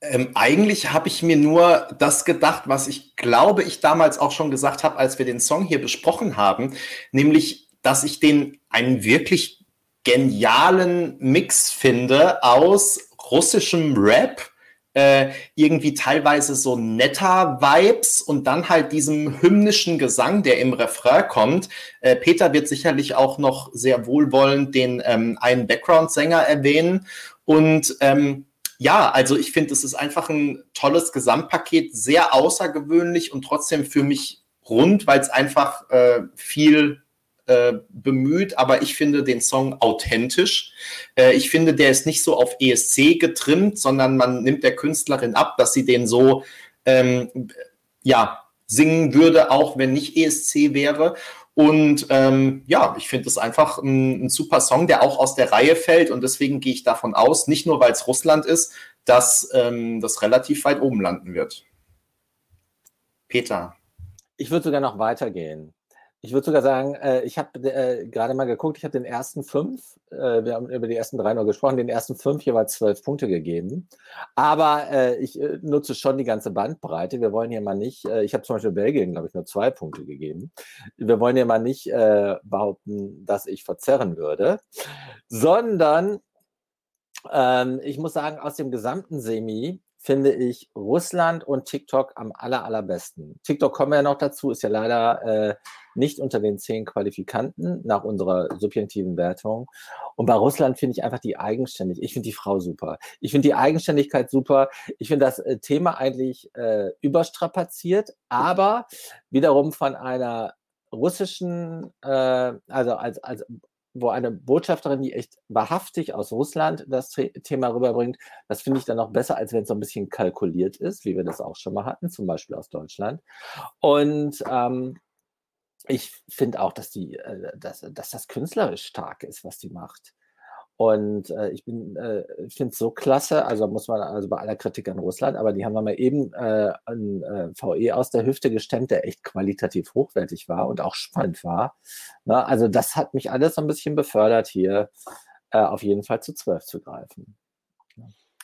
Ähm, eigentlich habe ich mir nur das gedacht, was ich glaube, ich damals auch schon gesagt habe, als wir den Song hier besprochen haben, nämlich, dass ich den einen wirklich genialen Mix finde aus russischem Rap, äh, irgendwie teilweise so netter Vibes und dann halt diesem hymnischen Gesang, der im Refrain kommt. Äh, Peter wird sicherlich auch noch sehr wohlwollend den ähm, einen Background-Sänger erwähnen und ähm, ja, also ich finde, es ist einfach ein tolles Gesamtpaket, sehr außergewöhnlich und trotzdem für mich rund, weil es einfach äh, viel äh, bemüht, aber ich finde den Song authentisch. Äh, ich finde, der ist nicht so auf ESC getrimmt, sondern man nimmt der Künstlerin ab, dass sie den so ähm, ja singen würde, auch wenn nicht ESC wäre. Und ähm, ja, ich finde es einfach ein, ein, super Song, der auch aus der Reihe fällt. Und deswegen gehe ich davon aus, nicht nur weil es Russland ist, dass ähm, das relativ weit oben landen wird. Peter. Ich würde sogar noch weitergehen. Ich würde sogar sagen, äh, ich habe äh, gerade mal geguckt, ich habe den ersten fünf, äh, wir haben über die ersten drei noch gesprochen, den ersten fünf jeweils zwölf Punkte gegeben. Aber äh, ich äh, nutze schon die ganze Bandbreite. Wir wollen hier mal nicht, äh, ich habe zum Beispiel Belgien, glaube ich, nur zwei Punkte gegeben. Wir wollen hier mal nicht behaupten, dass ich verzerren würde, sondern ähm, ich muss sagen, aus dem gesamten Semi finde ich Russland und TikTok am aller, allerbesten. TikTok kommen wir ja noch dazu, ist ja leider äh, nicht unter den zehn Qualifikanten nach unserer subjektiven Wertung. Und bei Russland finde ich einfach die Eigenständigkeit. Ich finde die Frau super. Ich finde die Eigenständigkeit super. Ich finde das äh, Thema eigentlich äh, überstrapaziert, aber wiederum von einer russischen, äh, also als, als wo eine Botschafterin, die echt wahrhaftig aus Russland das Thema rüberbringt, das finde ich dann noch besser, als wenn es so ein bisschen kalkuliert ist, wie wir das auch schon mal hatten, zum Beispiel aus Deutschland. Und ähm, ich finde auch, dass, die, äh, dass, dass das künstlerisch stark ist, was die macht. Und äh, ich bin, äh, finde es so klasse, also muss man, also bei aller Kritik an Russland, aber die haben mal eben äh, einen äh, VE aus der Hüfte gestemmt, der echt qualitativ hochwertig war und auch spannend war. Na, ne? also das hat mich alles so ein bisschen befördert, hier äh, auf jeden Fall zu zwölf zu greifen.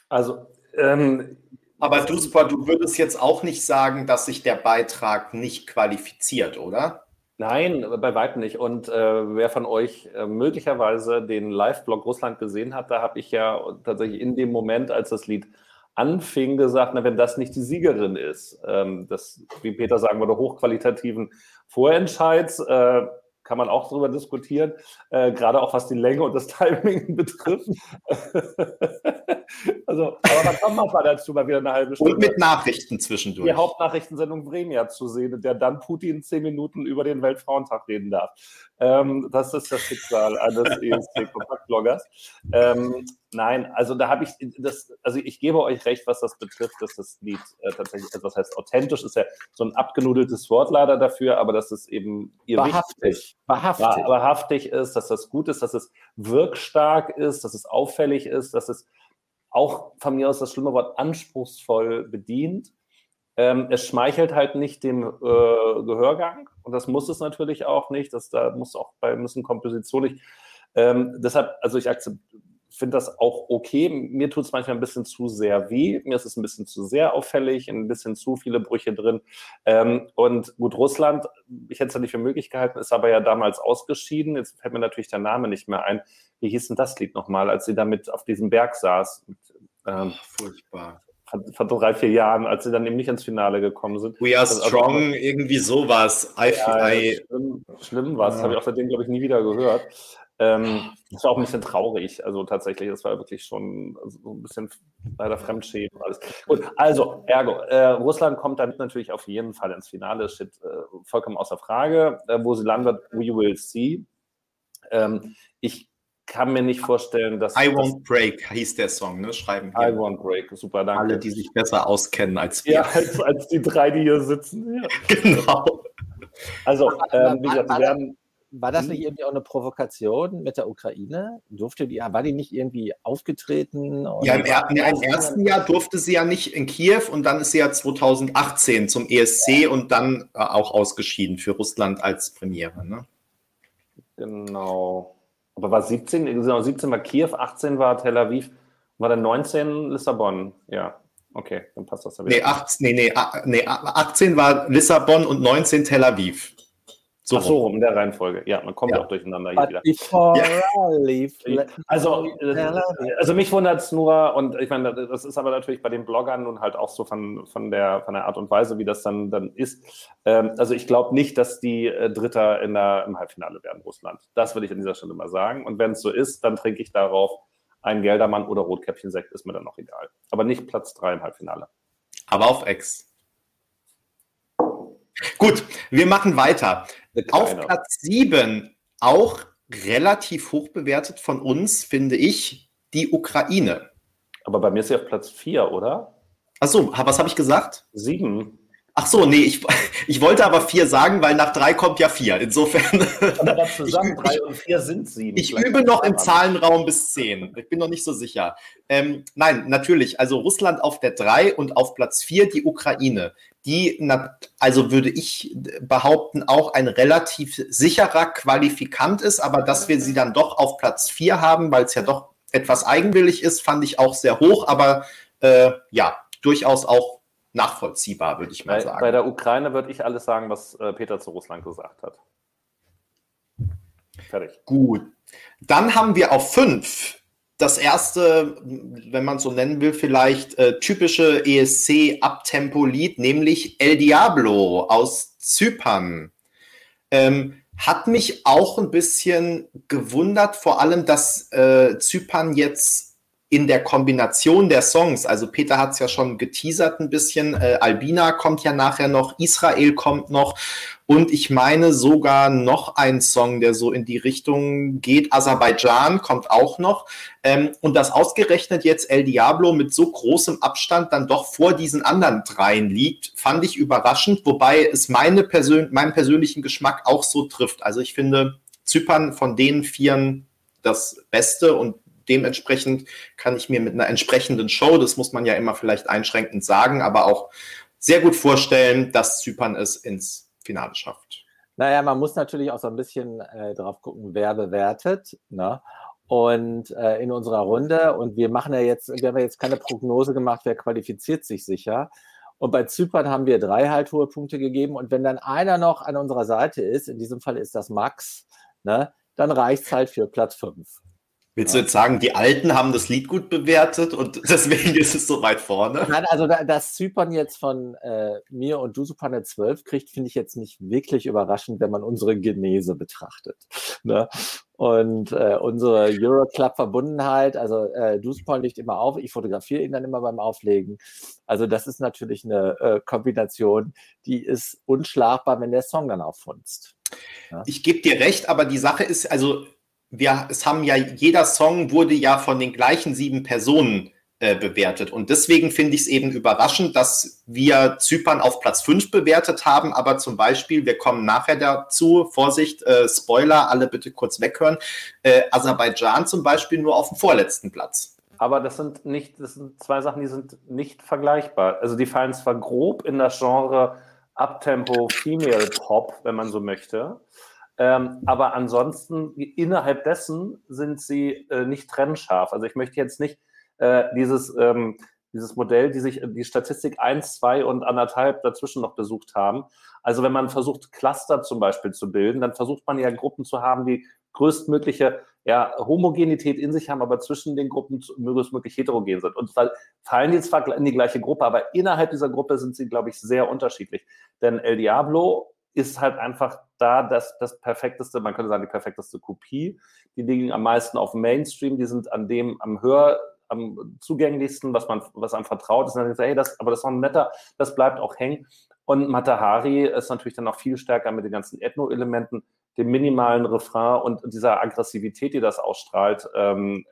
Also, ähm, aber du, du würdest jetzt auch nicht sagen, dass sich der Beitrag nicht qualifiziert, oder? Nein, bei weitem nicht. Und äh, wer von euch äh, möglicherweise den Live-Blog Russland gesehen hat, da habe ich ja tatsächlich in dem Moment, als das Lied anfing, gesagt, na, wenn das nicht die Siegerin ist, ähm, das, wie Peter sagen würde, hochqualitativen Vorentscheids, äh, kann man auch darüber diskutieren, äh, gerade auch was die Länge und das Timing betrifft. Also, aber man kommt manchmal dazu, mal wieder eine halbe Stunde. Und mit Nachrichten zwischendurch. Die Hauptnachrichtensendung Vremia zu sehen, der dann Putin zehn Minuten über den Weltfrauentag reden darf. Ähm, das ist das Schicksal eines ESC-Kompaktbloggers. Ähm, nein, also da habe ich das, also ich gebe euch recht, was das betrifft, dass das Lied äh, tatsächlich etwas heißt authentisch, ist ja so ein abgenudeltes Wort leider dafür, aber dass es eben ihr wahrhaftig, wahrhaftig. wahrhaftig ist, dass das gut ist, dass es wirkstark ist, dass es auffällig ist, dass es auch von mir aus das schlimme Wort anspruchsvoll bedient. Ähm, es schmeichelt halt nicht dem äh, Gehörgang und das muss es natürlich auch nicht. Das, da muss auch bei müssen Kompositionen nicht. Ähm, deshalb, also ich finde das auch okay. Mir tut es manchmal ein bisschen zu sehr weh. Mir ist es ein bisschen zu sehr auffällig, ein bisschen zu viele Brüche drin. Ähm, und gut, Russland, ich hätte es ja nicht für möglich gehalten, ist aber ja damals ausgeschieden. Jetzt fällt mir natürlich der Name nicht mehr ein. Wie hieß denn das Lied nochmal, als sie damit auf diesem Berg saß? Ähm, Ach, furchtbar vor drei, vier Jahren, als sie dann eben nicht ins Finale gekommen sind. We are also, strong, irgendwie sowas. I, ja, I, schlimm, schlimm war es, ja. habe ich auch seitdem, glaube ich, nie wieder gehört. Ähm, das war auch ein bisschen traurig, also tatsächlich, das war wirklich schon so ein bisschen leider Fremdschäden alles. Gut, also, ergo, äh, Russland kommt damit natürlich auf jeden Fall ins Finale, steht äh, vollkommen außer Frage. Äh, wo sie landet, we will see. Ähm, ich kann mir nicht vorstellen, dass. I Won't Break hieß der Song, ne? Schreiben wir. I Won't Break, super, danke. Alle, die sich besser auskennen als wir. Ja, als, als die drei, die hier sitzen. Ja. Genau. Also, ähm, wie gesagt, wir werden. War das nicht irgendwie auch eine Provokation mit der Ukraine? Durfte die, war die nicht irgendwie aufgetreten? Ja, im, er, ja, im ersten Jahr durfte sie ja nicht in Kiew und dann ist sie ja 2018 zum ESC und dann äh, auch ausgeschieden für Russland als Premiere. Ne? Genau. Aber war 17, genau, 17 war Kiew, 18 war Tel Aviv, war dann 19 Lissabon, ja. Okay, dann passt das ja wieder. Nee, 18, nee, nee, nee, 18 war Lissabon und 19 Tel Aviv. So Ach so, rum in der Reihenfolge. Ja, man kommt ja, auch durcheinander hier wieder. Ja. Also, äh, also mich wundert es nur, und ich meine, das ist aber natürlich bei den Bloggern nun halt auch so von, von, der, von der Art und Weise, wie das dann, dann ist. Ähm, also ich glaube nicht, dass die äh, Dritter in der, im Halbfinale werden, Russland. Das würde ich an dieser Stelle mal sagen. Und wenn es so ist, dann trinke ich darauf einen Geldermann oder Rotkäppchen-Sekt, ist mir dann noch egal. Aber nicht Platz 3 im Halbfinale. Aber auf Ex. Gut, wir machen weiter. Auf Platz 7, auch relativ hoch bewertet von uns, finde ich, die Ukraine. Aber bei mir ist sie auf Platz 4, oder? Achso, was habe ich gesagt? Sieben. Ach so, nee, ich, ich wollte aber vier sagen, weil nach drei kommt ja vier. Insofern. Aber zusammen drei und vier sind sieben. Ich übe noch im Zahlenraum bis zehn. Ich bin noch nicht so sicher. Ähm, nein, natürlich. Also Russland auf der drei und auf Platz vier die Ukraine. Die, also würde ich behaupten, auch ein relativ sicherer Qualifikant ist, aber dass wir sie dann doch auf Platz vier haben, weil es ja doch etwas eigenwillig ist, fand ich auch sehr hoch, aber äh, ja, durchaus auch nachvollziehbar, würde ich mal bei, sagen. Bei der Ukraine würde ich alles sagen, was äh, Peter zu Russland gesagt hat. Fertig. Gut. Dann haben wir auf fünf das erste, wenn man so nennen will, vielleicht äh, typische ESC-Abtempo-Lied, nämlich El Diablo aus Zypern. Ähm, hat mich auch ein bisschen gewundert, vor allem, dass äh, Zypern jetzt in der Kombination der Songs, also Peter hat es ja schon geteasert ein bisschen, äh, Albina kommt ja nachher noch, Israel kommt noch und ich meine sogar noch ein Song, der so in die Richtung geht, Aserbaidschan kommt auch noch ähm, und das ausgerechnet jetzt El Diablo mit so großem Abstand dann doch vor diesen anderen dreien liegt, fand ich überraschend, wobei es meine Persön meinen persönlichen Geschmack auch so trifft. Also ich finde Zypern von den Vieren das Beste und dementsprechend kann ich mir mit einer entsprechenden Show, das muss man ja immer vielleicht einschränkend sagen, aber auch sehr gut vorstellen, dass Zypern es ins Finale schafft. Naja, man muss natürlich auch so ein bisschen äh, drauf gucken, wer bewertet. Ne? Und äh, in unserer Runde, und wir machen ja jetzt, wir haben ja jetzt keine Prognose gemacht, wer qualifiziert sich sicher. Und bei Zypern haben wir drei halt hohe Punkte gegeben. Und wenn dann einer noch an unserer Seite ist, in diesem Fall ist das Max, ne, dann reicht es halt für Platz fünf. Willst du jetzt sagen, die Alten haben das Lied gut bewertet und deswegen ist es so weit vorne? Nein, also dass Zypern jetzt von äh, mir und Dusupane 12 kriegt, finde ich jetzt nicht wirklich überraschend, wenn man unsere Genese betrachtet. Ne? Und äh, unsere Euroclub-Verbundenheit, also äh, Dusupan liegt immer auf, ich fotografiere ihn dann immer beim Auflegen. Also das ist natürlich eine äh, Kombination, die ist unschlagbar, wenn der Song dann auffunzt. Ja? Ich gebe dir recht, aber die Sache ist, also wir, es haben ja, jeder Song wurde ja von den gleichen sieben Personen äh, bewertet. Und deswegen finde ich es eben überraschend, dass wir Zypern auf Platz fünf bewertet haben, aber zum Beispiel, wir kommen nachher dazu, Vorsicht, äh, Spoiler, alle bitte kurz weghören, äh, Aserbaidschan zum Beispiel nur auf dem vorletzten Platz. Aber das sind nicht, das sind zwei Sachen, die sind nicht vergleichbar. Also die fallen zwar grob in das Genre Uptempo Female Pop, wenn man so möchte. Ähm, aber ansonsten, innerhalb dessen sind sie äh, nicht trennscharf. Also ich möchte jetzt nicht äh, dieses, ähm, dieses Modell, die sich die Statistik 1, 2 und anderthalb dazwischen noch besucht haben. Also wenn man versucht, Cluster zum Beispiel zu bilden, dann versucht man ja Gruppen zu haben, die größtmögliche ja, Homogenität in sich haben, aber zwischen den Gruppen größtmöglich heterogen sind. Und fallen die zwar in die gleiche Gruppe, aber innerhalb dieser Gruppe sind sie, glaube ich, sehr unterschiedlich. Denn El Diablo ist halt einfach da das, das perfekteste, man könnte sagen, die perfekteste Kopie. Die liegen am meisten auf Mainstream, die sind an dem am Hör, am zugänglichsten, was man, was einem vertraut ist. Und dann sagt, hey, das, aber das ist noch ein netter, das bleibt auch hängen. Und Matahari ist natürlich dann noch viel stärker mit den ganzen Ethno-Elementen, dem minimalen Refrain und dieser Aggressivität, die das ausstrahlt. Ähm,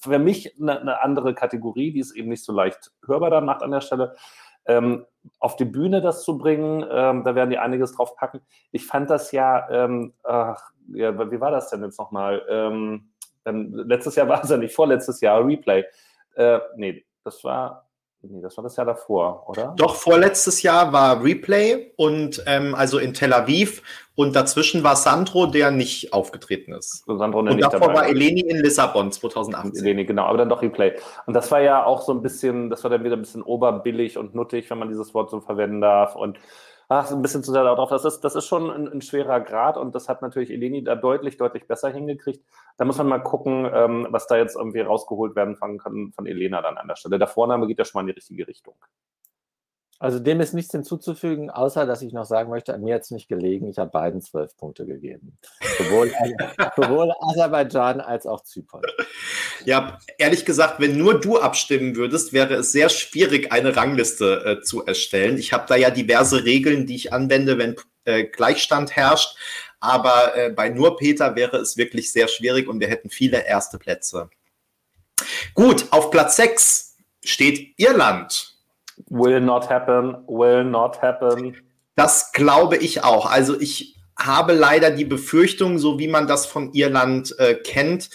für mich eine, eine andere Kategorie, die ist eben nicht so leicht hörbar dann macht an der Stelle ähm, auf die Bühne das zu bringen, ähm, da werden die einiges drauf packen. Ich fand das ja, ähm, ach, ja, wie war das denn jetzt nochmal? Ähm, dann, letztes Jahr war es ja nicht, vorletztes Jahr Replay. Äh, nee, das war, Nee, das war das Jahr davor, oder? Doch, vorletztes Jahr war Replay und ähm, also in Tel Aviv und dazwischen war Sandro, der nicht aufgetreten ist. So, Sandro, und davor dabei war Eleni in Lissabon 2018. Eleni, genau, aber dann doch Replay. Und das war ja auch so ein bisschen, das war dann wieder ein bisschen oberbillig und nuttig, wenn man dieses Wort so verwenden darf. Und ach, ein bisschen zu sehr darauf. Das ist, das ist schon ein, ein, schwerer Grad und das hat natürlich Eleni da deutlich, deutlich besser hingekriegt. Da muss man mal gucken, ähm, was da jetzt irgendwie rausgeholt werden kann von Elena dann an der Stelle. Der Vorname geht ja schon mal in die richtige Richtung. Also dem ist nichts hinzuzufügen, außer dass ich noch sagen möchte, an mir hat es nicht gelegen. Ich habe beiden zwölf Punkte gegeben. Sowohl, sowohl Aserbaidschan als auch Zypern. Ja, ehrlich gesagt, wenn nur du abstimmen würdest, wäre es sehr schwierig, eine Rangliste äh, zu erstellen. Ich habe da ja diverse Regeln, die ich anwende, wenn äh, Gleichstand herrscht. Aber äh, bei nur Peter wäre es wirklich sehr schwierig und wir hätten viele erste Plätze. Gut, auf Platz 6 steht Irland. Will not happen, will not happen. Das glaube ich auch. Also ich habe leider die Befürchtung, so wie man das von Irland äh, kennt,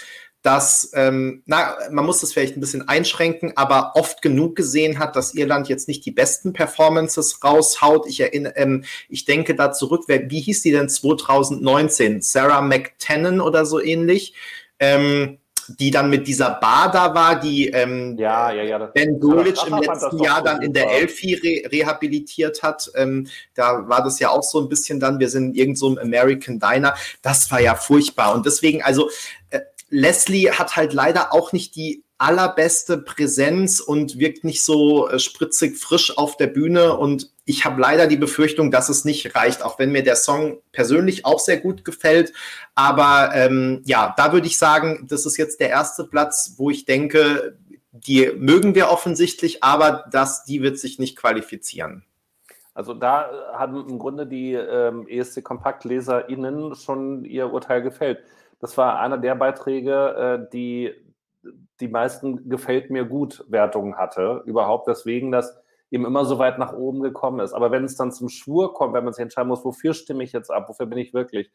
dass, ähm, na, man muss das vielleicht ein bisschen einschränken, aber oft genug gesehen hat, dass Irland jetzt nicht die besten Performances raushaut. Ich erinnere, ähm, ich denke da zurück, wer, wie hieß die denn 2019? Sarah McTennan oder so ähnlich. Ähm, die dann mit dieser Bar da war, die ähm, ja, ja, ja, Ben Gulic im letzten Jahr dann in der Elfi re rehabilitiert hat. Ähm, da war das ja auch so ein bisschen dann, wir sind in irgendeinem so American Diner. Das war ja furchtbar. Und deswegen, also äh, Leslie hat halt leider auch nicht die allerbeste Präsenz und wirkt nicht so äh, spritzig frisch auf der Bühne. Und ich habe leider die Befürchtung, dass es nicht reicht, auch wenn mir der Song persönlich auch sehr gut gefällt. Aber ähm, ja, da würde ich sagen, das ist jetzt der erste Platz, wo ich denke, die mögen wir offensichtlich, aber das, die wird sich nicht qualifizieren. Also da äh, haben im Grunde die ähm, ESC-KompaktleserInnen schon ihr Urteil gefällt. Das war einer der Beiträge, äh, die die meisten gefällt mir gut Wertungen hatte. Überhaupt deswegen, dass eben immer so weit nach oben gekommen ist. Aber wenn es dann zum Schwur kommt, wenn man sich entscheiden muss, wofür stimme ich jetzt ab, wofür bin ich wirklich,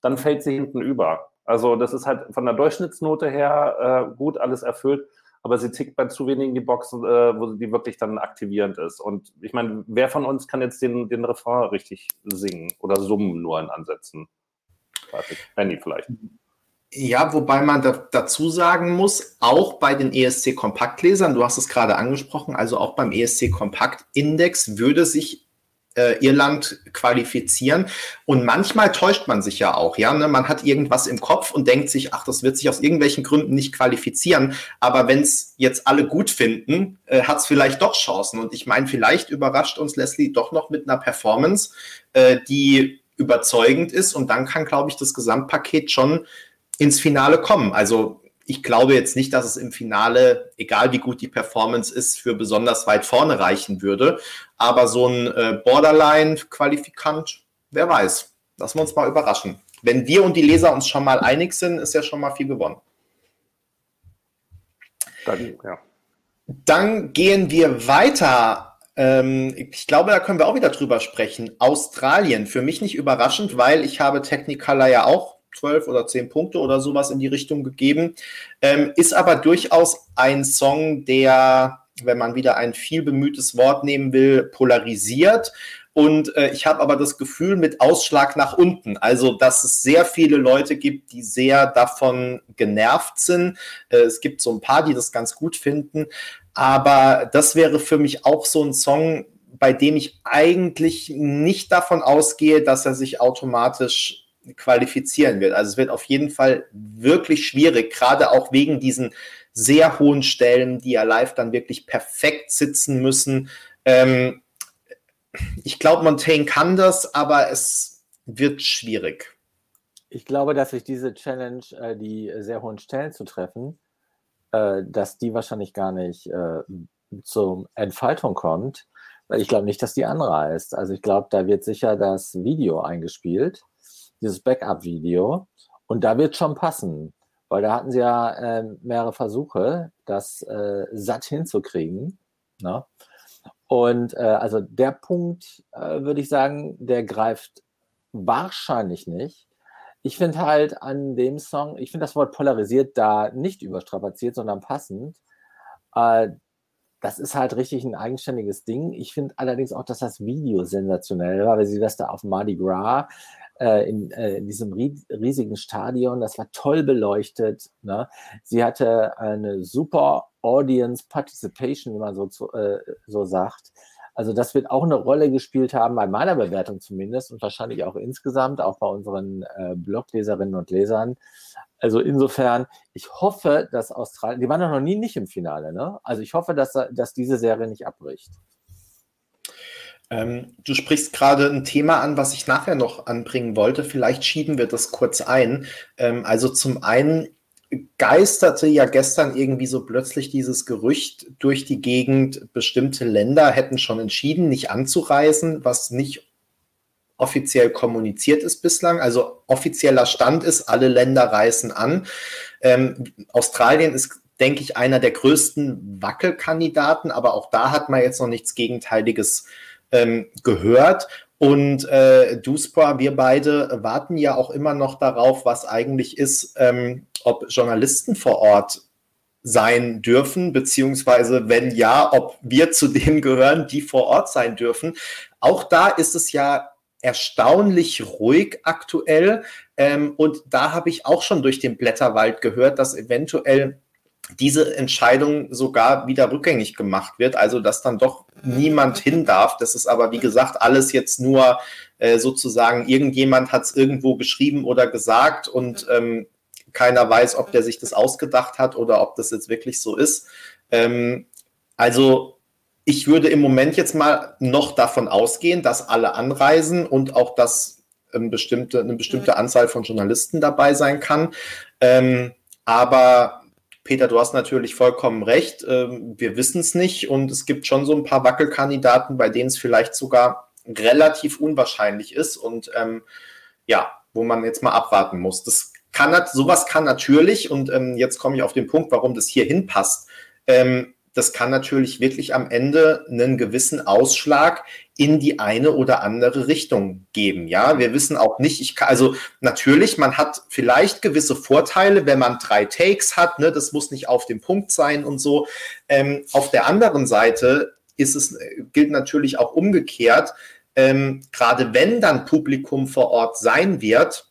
dann fällt sie hinten über. Also das ist halt von der Durchschnittsnote her äh, gut alles erfüllt, aber sie tickt bei zu wenigen die Boxen, äh, wo die wirklich dann aktivierend ist. Und ich meine, wer von uns kann jetzt den, den Refrain richtig singen oder summen nur in Ansätzen? Benny vielleicht. Ja, wobei man da, dazu sagen muss, auch bei den ESC Kompaktlesern, du hast es gerade angesprochen, also auch beim ESC Kompakt Index würde sich äh, Irland qualifizieren. Und manchmal täuscht man sich ja auch, ja. Ne? Man hat irgendwas im Kopf und denkt sich, ach, das wird sich aus irgendwelchen Gründen nicht qualifizieren. Aber wenn es jetzt alle gut finden, äh, hat es vielleicht doch Chancen. Und ich meine, vielleicht überrascht uns Leslie doch noch mit einer Performance, äh, die überzeugend ist. Und dann kann, glaube ich, das Gesamtpaket schon ins Finale kommen. Also ich glaube jetzt nicht, dass es im Finale, egal wie gut die Performance ist, für besonders weit vorne reichen würde. Aber so ein äh, Borderline-Qualifikant, wer weiß. Lassen wir uns mal überraschen. Wenn wir und die Leser uns schon mal einig sind, ist ja schon mal viel gewonnen. Dann, ja. Dann gehen wir weiter. Ähm, ich glaube, da können wir auch wieder drüber sprechen. Australien, für mich nicht überraschend, weil ich habe Technicolor ja auch zwölf oder zehn Punkte oder sowas in die Richtung gegeben. Ähm, ist aber durchaus ein Song, der, wenn man wieder ein viel bemühtes Wort nehmen will, polarisiert. Und äh, ich habe aber das Gefühl mit Ausschlag nach unten. Also, dass es sehr viele Leute gibt, die sehr davon genervt sind. Äh, es gibt so ein paar, die das ganz gut finden. Aber das wäre für mich auch so ein Song, bei dem ich eigentlich nicht davon ausgehe, dass er sich automatisch qualifizieren wird. Also es wird auf jeden Fall wirklich schwierig, gerade auch wegen diesen sehr hohen Stellen, die ja live dann wirklich perfekt sitzen müssen. Ähm, ich glaube, Montaigne kann das, aber es wird schwierig. Ich glaube, dass sich diese Challenge, äh, die sehr hohen Stellen zu treffen, äh, dass die wahrscheinlich gar nicht äh, zur Entfaltung kommt, weil ich glaube nicht, dass die anreißt. Also ich glaube, da wird sicher das Video eingespielt dieses Backup-Video. Und da wird schon passen, weil da hatten sie ja äh, mehrere Versuche, das äh, satt hinzukriegen. Ne? Und äh, also der Punkt, äh, würde ich sagen, der greift wahrscheinlich nicht. Ich finde halt an dem Song, ich finde das Wort polarisiert da nicht überstrapaziert, sondern passend. Das ist halt richtig ein eigenständiges Ding. Ich finde allerdings auch, dass das Video sensationell war, weil da auf Mardi Gras äh, in, äh, in, diesem riesigen Stadion, das war toll beleuchtet. Ne? Sie hatte eine super Audience Participation, wie man so, äh, so sagt. Also das wird auch eine Rolle gespielt haben, bei meiner Bewertung zumindest und wahrscheinlich auch insgesamt, auch bei unseren äh, Blogleserinnen und Lesern. Also insofern, ich hoffe, dass Australien, die waren doch noch nie nicht im Finale, ne? Also ich hoffe, dass, dass diese Serie nicht abbricht. Ähm, du sprichst gerade ein Thema an, was ich nachher noch anbringen wollte. Vielleicht schieben wir das kurz ein. Ähm, also zum einen geisterte ja gestern irgendwie so plötzlich dieses Gerücht durch die Gegend, bestimmte Länder hätten schon entschieden, nicht anzureisen, was nicht offiziell kommuniziert ist bislang. Also offizieller Stand ist, alle Länder reisen an. Ähm, Australien ist, denke ich, einer der größten Wackelkandidaten, aber auch da hat man jetzt noch nichts Gegenteiliges ähm, gehört. Und äh, Duspra, wir beide warten ja auch immer noch darauf, was eigentlich ist, ähm, ob Journalisten vor Ort sein dürfen, beziehungsweise wenn ja, ob wir zu denen gehören, die vor Ort sein dürfen. Auch da ist es ja erstaunlich ruhig aktuell. Ähm, und da habe ich auch schon durch den Blätterwald gehört, dass eventuell diese Entscheidung sogar wieder rückgängig gemacht wird, also dass dann doch niemand hin darf. Das ist aber, wie gesagt, alles jetzt nur äh, sozusagen, irgendjemand hat es irgendwo geschrieben oder gesagt und ähm, keiner weiß, ob der sich das ausgedacht hat oder ob das jetzt wirklich so ist. Ähm, also ich würde im Moment jetzt mal noch davon ausgehen, dass alle anreisen und auch, dass ähm, bestimmte, eine bestimmte Anzahl von Journalisten dabei sein kann. Ähm, aber Peter, du hast natürlich vollkommen recht. Ähm, wir wissen es nicht und es gibt schon so ein paar Wackelkandidaten, bei denen es vielleicht sogar relativ unwahrscheinlich ist und ähm, ja, wo man jetzt mal abwarten muss. Das kann sowas kann natürlich und ähm, jetzt komme ich auf den Punkt, warum das hier hinpasst. Ähm, das kann natürlich wirklich am Ende einen gewissen Ausschlag in die eine oder andere Richtung geben. Ja, wir wissen auch nicht, ich kann, also natürlich, man hat vielleicht gewisse Vorteile, wenn man drei Takes hat, ne, das muss nicht auf dem Punkt sein und so. Ähm, auf der anderen Seite ist es, gilt natürlich auch umgekehrt, ähm, gerade wenn dann Publikum vor Ort sein wird,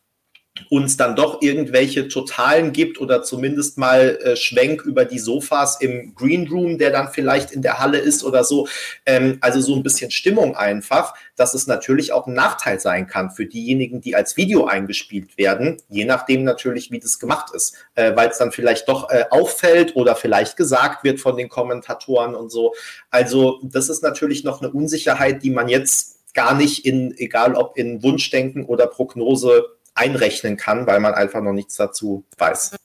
uns dann doch irgendwelche Totalen gibt oder zumindest mal äh, Schwenk über die Sofas im Green Room, der dann vielleicht in der Halle ist oder so. Ähm, also so ein bisschen Stimmung einfach, dass es natürlich auch ein Nachteil sein kann für diejenigen, die als Video eingespielt werden, je nachdem natürlich, wie das gemacht ist, äh, weil es dann vielleicht doch äh, auffällt oder vielleicht gesagt wird von den Kommentatoren und so. Also das ist natürlich noch eine Unsicherheit, die man jetzt gar nicht in, egal ob in Wunschdenken oder Prognose einrechnen kann, weil man einfach noch nichts dazu weiß.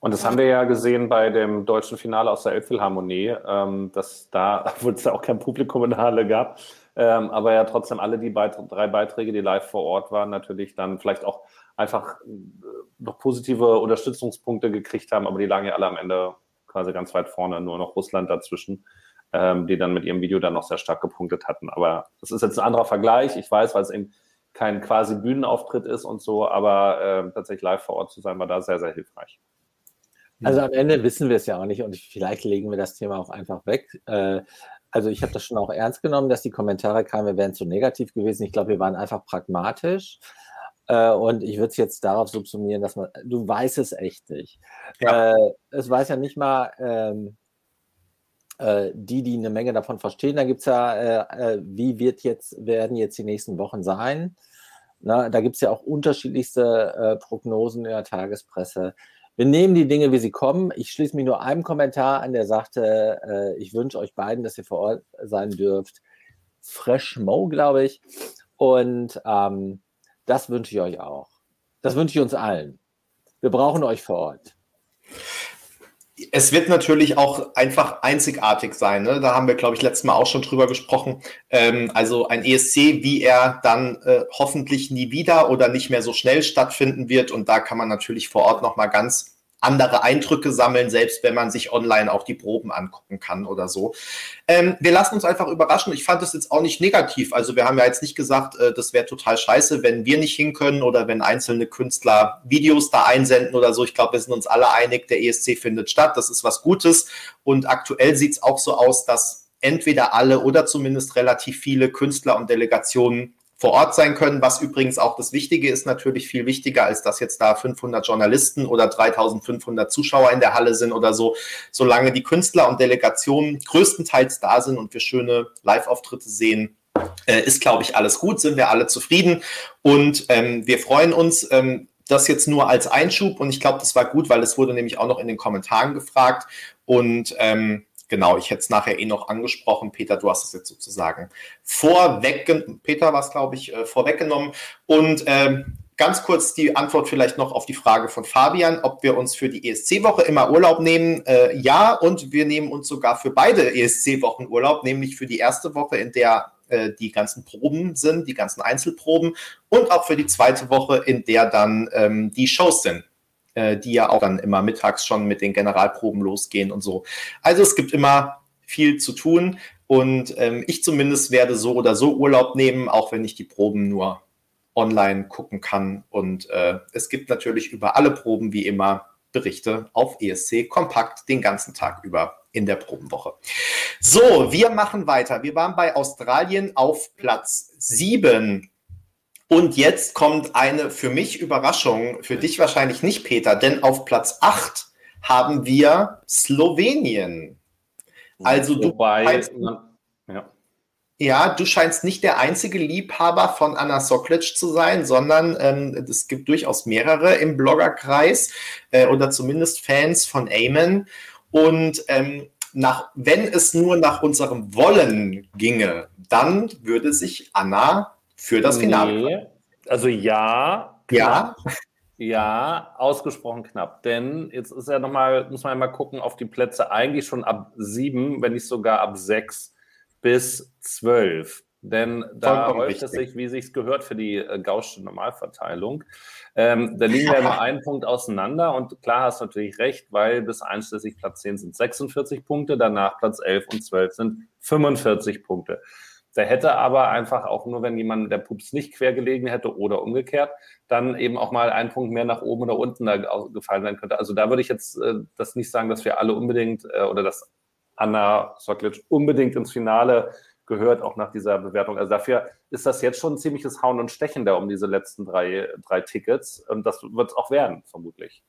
Und das haben wir ja gesehen bei dem deutschen Finale aus der Elbphilharmonie, ähm, dass da, obwohl es ja auch kein Publikum in der Halle gab, ähm, aber ja trotzdem alle die Beit drei Beiträge, die live vor Ort waren, natürlich dann vielleicht auch einfach äh, noch positive Unterstützungspunkte gekriegt haben, aber die lagen ja alle am Ende quasi ganz weit vorne, nur noch Russland dazwischen, ähm, die dann mit ihrem Video dann noch sehr stark gepunktet hatten. Aber das ist jetzt ein anderer Vergleich, ich weiß, weil es eben kein quasi Bühnenauftritt ist und so, aber äh, tatsächlich live vor Ort zu sein, war da sehr, sehr hilfreich. Also am Ende wissen wir es ja auch nicht und vielleicht legen wir das Thema auch einfach weg. Äh, also ich habe das schon auch ernst genommen, dass die Kommentare kamen, wir wären zu negativ gewesen. Ich glaube, wir waren einfach pragmatisch. Äh, und ich würde es jetzt darauf subsumieren, dass man, du weißt es echt nicht. Ja. Äh, es weiß ja nicht mal, ähm, äh, die, die eine Menge davon verstehen. Da gibt es ja, äh, äh, wie wird jetzt, werden jetzt die nächsten Wochen sein? Na, da gibt es ja auch unterschiedlichste äh, Prognosen in der Tagespresse. Wir nehmen die Dinge, wie sie kommen. Ich schließe mich nur einem Kommentar an, der sagte, äh, ich wünsche euch beiden, dass ihr vor Ort sein dürft. Fresh Mo, glaube ich. Und ähm, das wünsche ich euch auch. Das wünsche ich uns allen. Wir brauchen euch vor Ort es wird natürlich auch einfach einzigartig sein. Ne? Da haben wir, glaube ich, letztes Mal auch schon drüber gesprochen. Ähm, also ein ESC, wie er dann äh, hoffentlich nie wieder oder nicht mehr so schnell stattfinden wird. Und da kann man natürlich vor Ort nochmal ganz andere Eindrücke sammeln, selbst wenn man sich online auch die Proben angucken kann oder so. Ähm, wir lassen uns einfach überraschen. Ich fand das jetzt auch nicht negativ. Also wir haben ja jetzt nicht gesagt, äh, das wäre total scheiße, wenn wir nicht hin können oder wenn einzelne Künstler Videos da einsenden oder so. Ich glaube, wir sind uns alle einig, der ESC findet statt. Das ist was Gutes. Und aktuell sieht es auch so aus, dass entweder alle oder zumindest relativ viele Künstler und Delegationen vor Ort sein können, was übrigens auch das Wichtige ist, natürlich viel wichtiger, als dass jetzt da 500 Journalisten oder 3500 Zuschauer in der Halle sind oder so. Solange die Künstler und Delegationen größtenteils da sind und wir schöne Live-Auftritte sehen, äh, ist, glaube ich, alles gut, sind wir alle zufrieden und ähm, wir freuen uns. Ähm, das jetzt nur als Einschub und ich glaube, das war gut, weil es wurde nämlich auch noch in den Kommentaren gefragt und ähm, genau, ich hätte es nachher eh noch angesprochen. Peter, du hast es jetzt sozusagen vorweggenommen. Peter war es, glaube ich, äh, vorweggenommen. Und ähm, ganz kurz die Antwort vielleicht noch auf die Frage von Fabian, ob wir uns für die ESC-Woche immer Urlaub nehmen. Äh, ja, und wir nehmen uns sogar für beide ESC-Wochen Urlaub, nämlich für die erste Woche, in der äh, die ganzen Proben sind, die ganzen Einzelproben und auch für die zweite Woche, in der dann ähm, die Shows sind. Äh, die ja auch dann immer mittags schon mit den Generalproben losgehen und so. Also es gibt immer viel zu tun und ähm, ich zumindest werde so oder so Urlaub nehmen, auch wenn ich die Proben nur online gucken kann. Und äh, es gibt natürlich über alle Proben wie immer Berichte auf ESC kompakt den ganzen Tag über in der Probenwoche. So, wir machen weiter. Wir waren bei Australien auf Platz 7 und jetzt kommt eine für mich Überraschung, für dich wahrscheinlich nicht, Peter, denn auf Platz 8 haben wir Slowenien. Also du scheinst, ja. ja. du scheinst nicht der einzige Liebhaber von Anna Soklic zu sein, sondern ähm, es gibt durchaus mehrere im Bloggerkreis äh, oder zumindest Fans von Eamon. Und ähm, nach, wenn es nur nach unserem Wollen ginge, dann würde sich Anna für das Finale. Nee. Also ja. Ja. Ja, ausgesprochen knapp. Denn jetzt ist ja nochmal, muss man ja mal gucken auf die Plätze eigentlich schon ab sieben, wenn nicht sogar ab sechs bis zwölf. Denn da häuft es sich, wie sich gehört, für die äh, Gaußsche Normalverteilung. Ähm, da liegen wir nur einen Punkt auseinander und klar hast du natürlich recht, weil bis einschließlich Platz 10 sind 46 Punkte, danach Platz 11 und 12 sind 45 Punkte. Der hätte aber einfach auch nur, wenn jemand der Pups nicht quer gelegen hätte oder umgekehrt, dann eben auch mal ein Punkt mehr nach oben oder unten da gefallen sein könnte. Also da würde ich jetzt äh, das nicht sagen, dass wir alle unbedingt äh, oder dass Anna Soklic unbedingt ins Finale gehört, auch nach dieser Bewertung. Also dafür ist das jetzt schon ein ziemliches Hauen und Stechen da um diese letzten drei, drei Tickets. Und das wird es auch werden, vermutlich.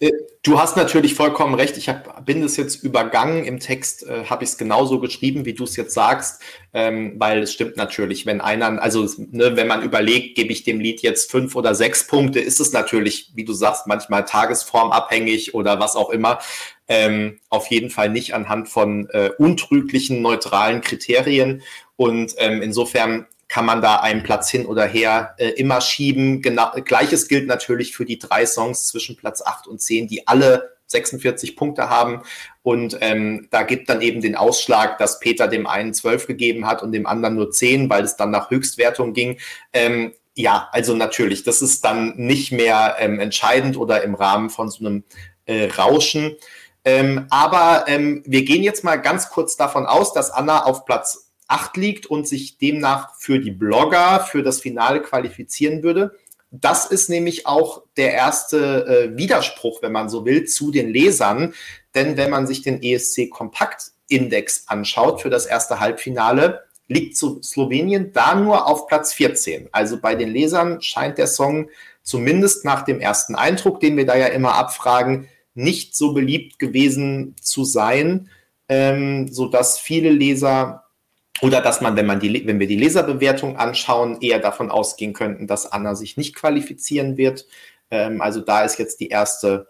Äh, du hast natürlich vollkommen recht. Ich hab, bin das jetzt übergangen. Im Text äh, habe ich es genauso geschrieben, wie du es jetzt sagst, ähm, weil es stimmt natürlich, wenn einer, also ne, wenn man überlegt, gebe ich dem Lied jetzt fünf oder sechs Punkte, ist es natürlich, wie du sagst, manchmal tagesformabhängig oder was auch immer. Ähm, auf jeden Fall nicht anhand von äh, untrüglichen, neutralen Kriterien. Und ähm, insofern kann man da einen Platz hin oder her äh, immer schieben. Genau, Gleiches gilt natürlich für die drei Songs zwischen Platz 8 und 10, die alle 46 Punkte haben. Und ähm, da gibt dann eben den Ausschlag, dass Peter dem einen 12 gegeben hat und dem anderen nur 10, weil es dann nach Höchstwertung ging. Ähm, ja, also natürlich, das ist dann nicht mehr ähm, entscheidend oder im Rahmen von so einem äh, Rauschen. Ähm, aber ähm, wir gehen jetzt mal ganz kurz davon aus, dass Anna auf Platz 8 liegt und sich demnach für die Blogger für das Finale qualifizieren würde. Das ist nämlich auch der erste äh, Widerspruch, wenn man so will, zu den Lesern. Denn wenn man sich den ESC Kompakt Index anschaut für das erste Halbfinale, liegt Slowenien da nur auf Platz 14. Also bei den Lesern scheint der Song zumindest nach dem ersten Eindruck, den wir da ja immer abfragen, nicht so beliebt gewesen zu sein, ähm, sodass viele Leser oder dass man, wenn, man die, wenn wir die Leserbewertung anschauen, eher davon ausgehen könnten, dass Anna sich nicht qualifizieren wird. Ähm, also da ist jetzt die erste,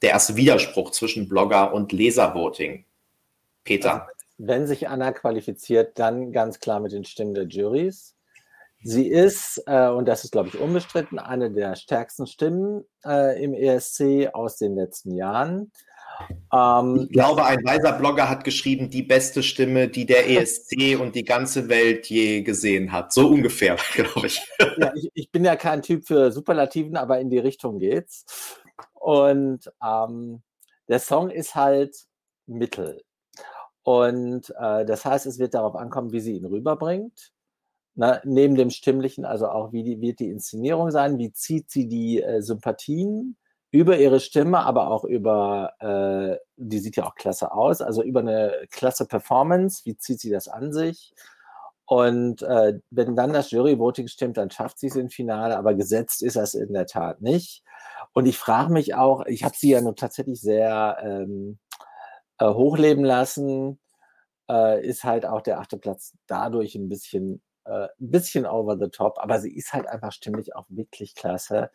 der erste Widerspruch zwischen Blogger und Leservoting. Peter. Wenn sich Anna qualifiziert, dann ganz klar mit den Stimmen der Juries. Sie ist, äh, und das ist, glaube ich, unbestritten, eine der stärksten Stimmen äh, im ESC aus den letzten Jahren. Ähm, ich glaube, ein weiser Blogger hat geschrieben, die beste Stimme, die der ESC und die ganze Welt je gesehen hat. So ungefähr, glaube ich. Ja, ich. ich. bin ja kein Typ für Superlativen, aber in die Richtung geht's. Und ähm, der Song ist halt Mittel. Und äh, das heißt, es wird darauf ankommen, wie sie ihn rüberbringt. Na, neben dem Stimmlichen, also auch, wie die, wird die Inszenierung sein, wie zieht sie die äh, Sympathien über ihre Stimme, aber auch über, äh, die sieht ja auch klasse aus, also über eine klasse Performance, wie zieht sie das an sich? Und äh, wenn dann das Jury-Voting stimmt, dann schafft sie es im Finale, aber gesetzt ist das in der Tat nicht. Und ich frage mich auch, ich habe sie ja nun tatsächlich sehr ähm, äh, hochleben lassen, äh, ist halt auch der achte Platz dadurch ein bisschen, äh, ein bisschen over the top, aber sie ist halt einfach stimmlich auch wirklich klasse.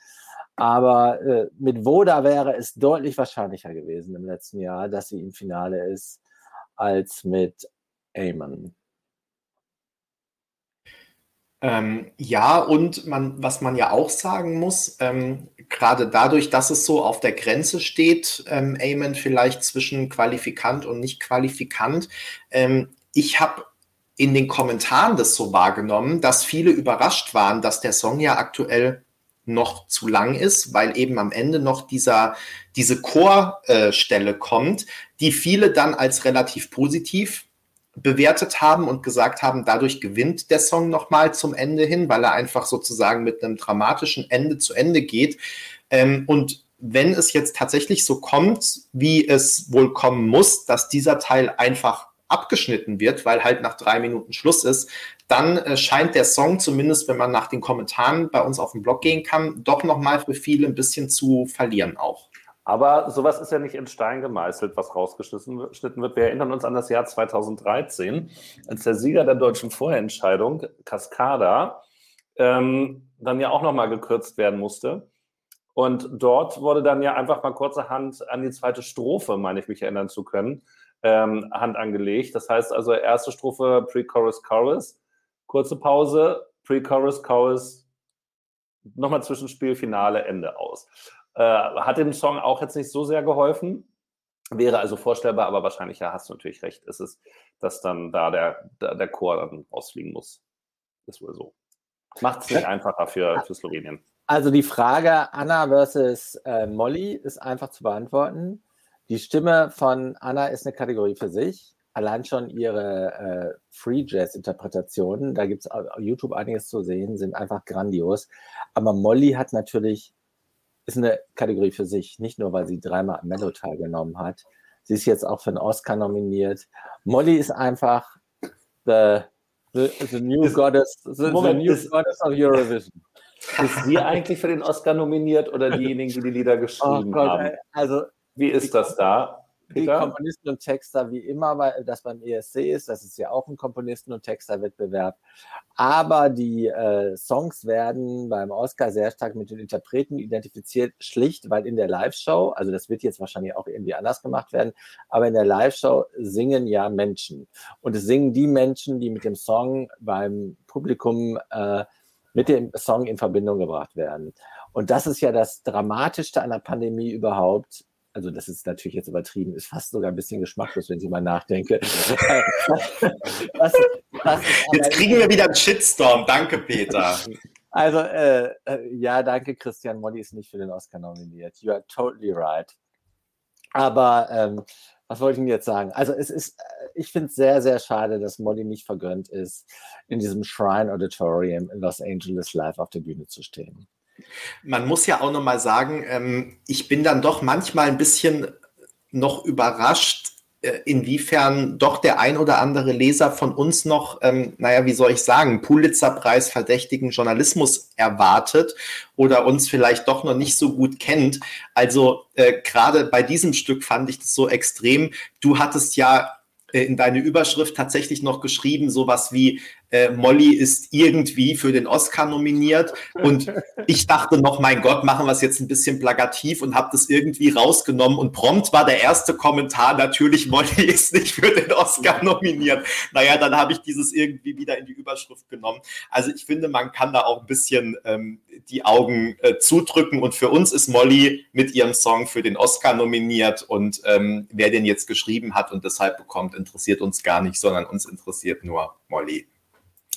Aber äh, mit Voda wäre es deutlich wahrscheinlicher gewesen im letzten Jahr, dass sie im Finale ist, als mit Amon. Ähm, ja, und man, was man ja auch sagen muss, ähm, gerade dadurch, dass es so auf der Grenze steht, ähm, Amen vielleicht zwischen Qualifikant und nicht Qualifikant, ähm, ich habe in den Kommentaren das so wahrgenommen, dass viele überrascht waren, dass der Song ja aktuell noch zu lang ist, weil eben am Ende noch dieser, diese Chorstelle äh, kommt, die viele dann als relativ positiv bewertet haben und gesagt haben, dadurch gewinnt der Song nochmal zum Ende hin, weil er einfach sozusagen mit einem dramatischen Ende zu Ende geht. Ähm, und wenn es jetzt tatsächlich so kommt, wie es wohl kommen muss, dass dieser Teil einfach abgeschnitten wird, weil halt nach drei Minuten Schluss ist, dann äh, scheint der Song, zumindest wenn man nach den Kommentaren bei uns auf dem Blog gehen kann, doch nochmal für viele ein bisschen zu verlieren auch. Aber sowas ist ja nicht in Stein gemeißelt, was rausgeschnitten wird. Wir erinnern uns an das Jahr 2013, als der Sieger der deutschen Vorentscheidung, Cascada, ähm, dann ja auch nochmal gekürzt werden musste. Und dort wurde dann ja einfach mal kurzerhand an die zweite Strophe, meine ich mich erinnern zu können, ähm, Hand angelegt. Das heißt also erste Strophe Pre-Chorus, Chorus, kurze Pause, Pre-Chorus, Chorus, nochmal Zwischenspiel, Finale, Ende aus. Äh, hat dem Song auch jetzt nicht so sehr geholfen. Wäre also vorstellbar, aber wahrscheinlich, ja, hast du natürlich recht, ist es, dass dann da der, der, der Chor dann rausfliegen muss. Ist wohl so. Macht es nicht einfacher für, für Slowenien. Also die Frage Anna versus äh, Molly ist einfach zu beantworten. Die Stimme von Anna ist eine Kategorie für sich. Allein schon ihre äh, Free Jazz-Interpretationen, da gibt es auf YouTube einiges zu sehen, sind einfach grandios. Aber Molly hat natürlich ist eine Kategorie für sich, nicht nur, weil sie dreimal am Mellow teilgenommen hat. Sie ist jetzt auch für einen Oscar nominiert. Molly ist einfach the, the, the new ist, goddess, the, Moment, the new ist, goddess of Eurovision. Ist sie eigentlich für den Oscar nominiert oder diejenigen, die die Lieder oh geschrieben oh Gott, haben? Also, Wie ist das da? Die Komponisten und Texter wie immer, weil das beim ESC ist. Das ist ja auch ein Komponisten- und Texterwettbewerb. Aber die äh, Songs werden beim Oscar sehr stark mit den Interpreten identifiziert, schlicht, weil in der Live-Show, also das wird jetzt wahrscheinlich auch irgendwie anders gemacht werden, aber in der Live-Show singen ja Menschen. Und es singen die Menschen, die mit dem Song beim Publikum äh, mit dem Song in Verbindung gebracht werden. Und das ist ja das Dramatischste an der Pandemie überhaupt, also das ist natürlich jetzt übertrieben, ist fast sogar ein bisschen geschmacklos, wenn ich mal nachdenke. was, was jetzt kriegen wir wieder einen Shitstorm. Danke, Peter. Also, äh, äh, ja, danke, Christian. Molly ist nicht für den Oscar nominiert. You are totally right. Aber ähm, was wollte ich denn jetzt sagen? Also, es ist, äh, ich finde es sehr, sehr schade, dass Molly nicht vergönnt ist, in diesem Shrine Auditorium in Los Angeles live auf der Bühne zu stehen. Man muss ja auch noch mal sagen, ähm, ich bin dann doch manchmal ein bisschen noch überrascht, äh, inwiefern doch der ein oder andere Leser von uns noch, ähm, naja, wie soll ich sagen, Pulitzer-Preis verdächtigen Journalismus erwartet oder uns vielleicht doch noch nicht so gut kennt. Also äh, gerade bei diesem Stück fand ich das so extrem. Du hattest ja äh, in deine Überschrift tatsächlich noch geschrieben, sowas wie äh, Molly ist irgendwie für den Oscar nominiert. Und ich dachte noch, mein Gott, machen wir es jetzt ein bisschen plakativ und habe das irgendwie rausgenommen. Und prompt war der erste Kommentar, natürlich, Molly ist nicht für den Oscar nominiert. Naja, dann habe ich dieses irgendwie wieder in die Überschrift genommen. Also ich finde, man kann da auch ein bisschen ähm, die Augen äh, zudrücken. Und für uns ist Molly mit ihrem Song für den Oscar nominiert. Und ähm, wer den jetzt geschrieben hat und deshalb bekommt, interessiert uns gar nicht, sondern uns interessiert nur Molly.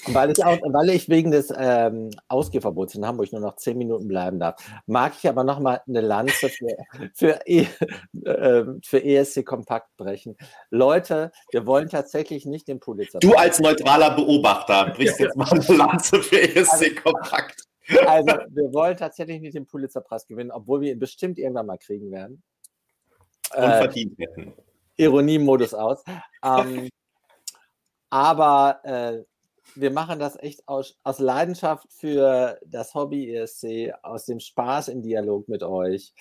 Weil ich, auch, weil ich wegen des ähm, Ausgehverbots in Hamburg nur noch zehn Minuten bleiben darf, mag ich aber nochmal eine Lanze für, für, e, äh, für ESC Kompakt brechen. Leute, wir wollen tatsächlich nicht den Pulitzer. Du als neutraler Beobachter brichst jetzt mal eine Lanze für ESC also, Kompakt. Also, wir wollen tatsächlich nicht den Pulitzerpreis gewinnen, obwohl wir ihn bestimmt irgendwann mal kriegen werden. Unverdient äh, hätten. Ironie-Modus aus. Ähm, aber äh, wir machen das echt aus, aus Leidenschaft für das Hobby ESC, aus dem Spaß im Dialog mit euch.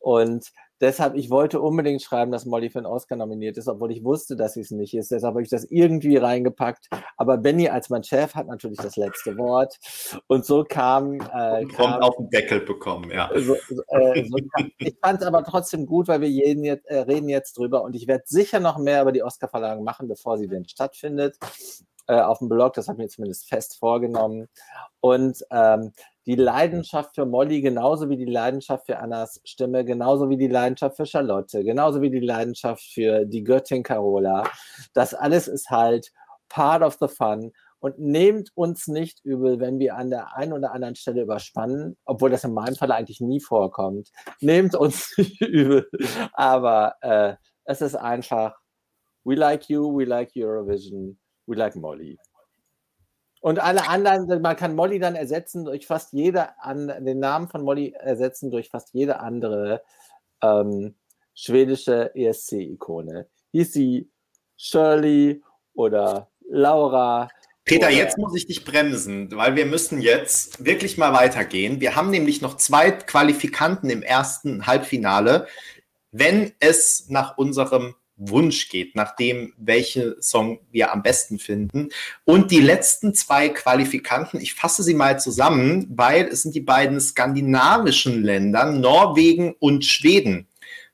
Und deshalb, ich wollte unbedingt schreiben, dass Molly für einen Oscar nominiert ist, obwohl ich wusste, dass sie es nicht ist. Deshalb habe ich das irgendwie reingepackt. Aber Benny als mein Chef hat natürlich das letzte Wort. Und so kam. Äh, kam auf den Deckel bekommen, ja. So, äh, so kam, ich fand es aber trotzdem gut, weil wir jeden jetzt, äh, reden jetzt drüber. Und ich werde sicher noch mehr über die Oscar-Verleihung machen, bevor sie denn stattfindet äh, auf dem Blog. Das habe ich mir zumindest fest vorgenommen. Und ähm, die Leidenschaft für Molly, genauso wie die Leidenschaft für Annas Stimme, genauso wie die Leidenschaft für Charlotte, genauso wie die Leidenschaft für die Göttin Carola. Das alles ist halt part of the fun. Und nehmt uns nicht übel, wenn wir an der einen oder anderen Stelle überspannen, obwohl das in meinem Fall eigentlich nie vorkommt. Nehmt uns nicht übel. Aber äh, es ist einfach, we like you, we like Eurovision, we like Molly. Und alle anderen, man kann Molly dann ersetzen durch fast jede, an, den Namen von Molly ersetzen durch fast jede andere ähm, schwedische ESC-Ikone. Hieß sie Shirley oder Laura. Peter, oder jetzt muss ich dich bremsen, weil wir müssen jetzt wirklich mal weitergehen. Wir haben nämlich noch zwei Qualifikanten im ersten Halbfinale. Wenn es nach unserem Wunsch geht, nach dem, welche Song wir am besten finden. Und die letzten zwei Qualifikanten, ich fasse sie mal zusammen, weil es sind die beiden skandinavischen Länder, Norwegen und Schweden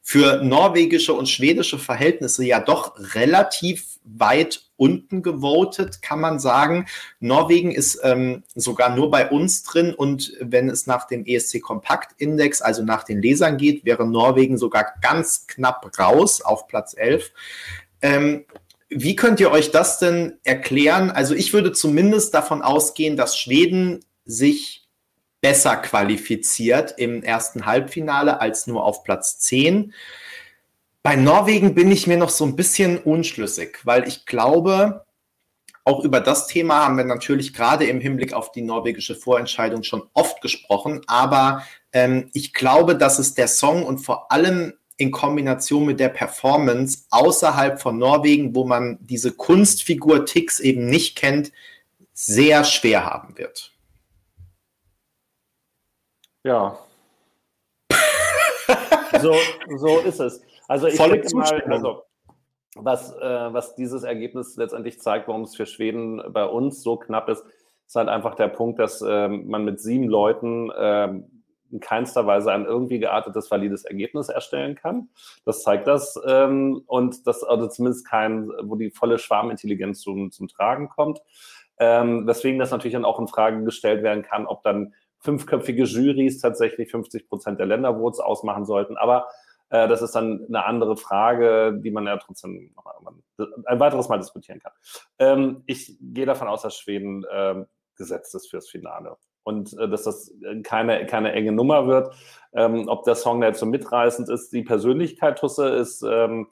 für norwegische und schwedische Verhältnisse ja doch relativ weit unten gewotet, kann man sagen. Norwegen ist ähm, sogar nur bei uns drin und wenn es nach dem ESC Kompakt Index, also nach den Lesern geht, wäre Norwegen sogar ganz knapp raus auf Platz 11. Ähm, wie könnt ihr euch das denn erklären? Also ich würde zumindest davon ausgehen, dass Schweden sich besser qualifiziert im ersten Halbfinale als nur auf Platz 10. Bei Norwegen bin ich mir noch so ein bisschen unschlüssig, weil ich glaube, auch über das Thema haben wir natürlich gerade im Hinblick auf die norwegische Vorentscheidung schon oft gesprochen, aber ähm, ich glaube, dass es der Song und vor allem in Kombination mit der Performance außerhalb von Norwegen, wo man diese Kunstfigur Tix eben nicht kennt, sehr schwer haben wird. Ja. so, so ist es. Also ich Volle denke mal, also, was, äh, was dieses Ergebnis letztendlich zeigt, warum es für Schweden bei uns so knapp ist, ist halt einfach der Punkt, dass äh, man mit sieben Leuten äh, in keinster Weise ein irgendwie geartetes, valides Ergebnis erstellen kann. Das zeigt das. Ähm, und das, also zumindest kein, wo die volle Schwarmintelligenz zum, zum Tragen kommt. Ähm, weswegen das natürlich dann auch in Frage gestellt werden kann, ob dann fünfköpfige Juries tatsächlich 50 Prozent der Ländervotes ausmachen sollten. Aber äh, das ist dann eine andere Frage, die man ja trotzdem noch ein weiteres Mal diskutieren kann. Ähm, ich gehe davon aus, dass Schweden äh, gesetzt ist fürs Finale und äh, dass das keine, keine enge Nummer wird. Ähm, ob der Song da jetzt so mitreißend ist, die Persönlichkeit Tusse ist ähm,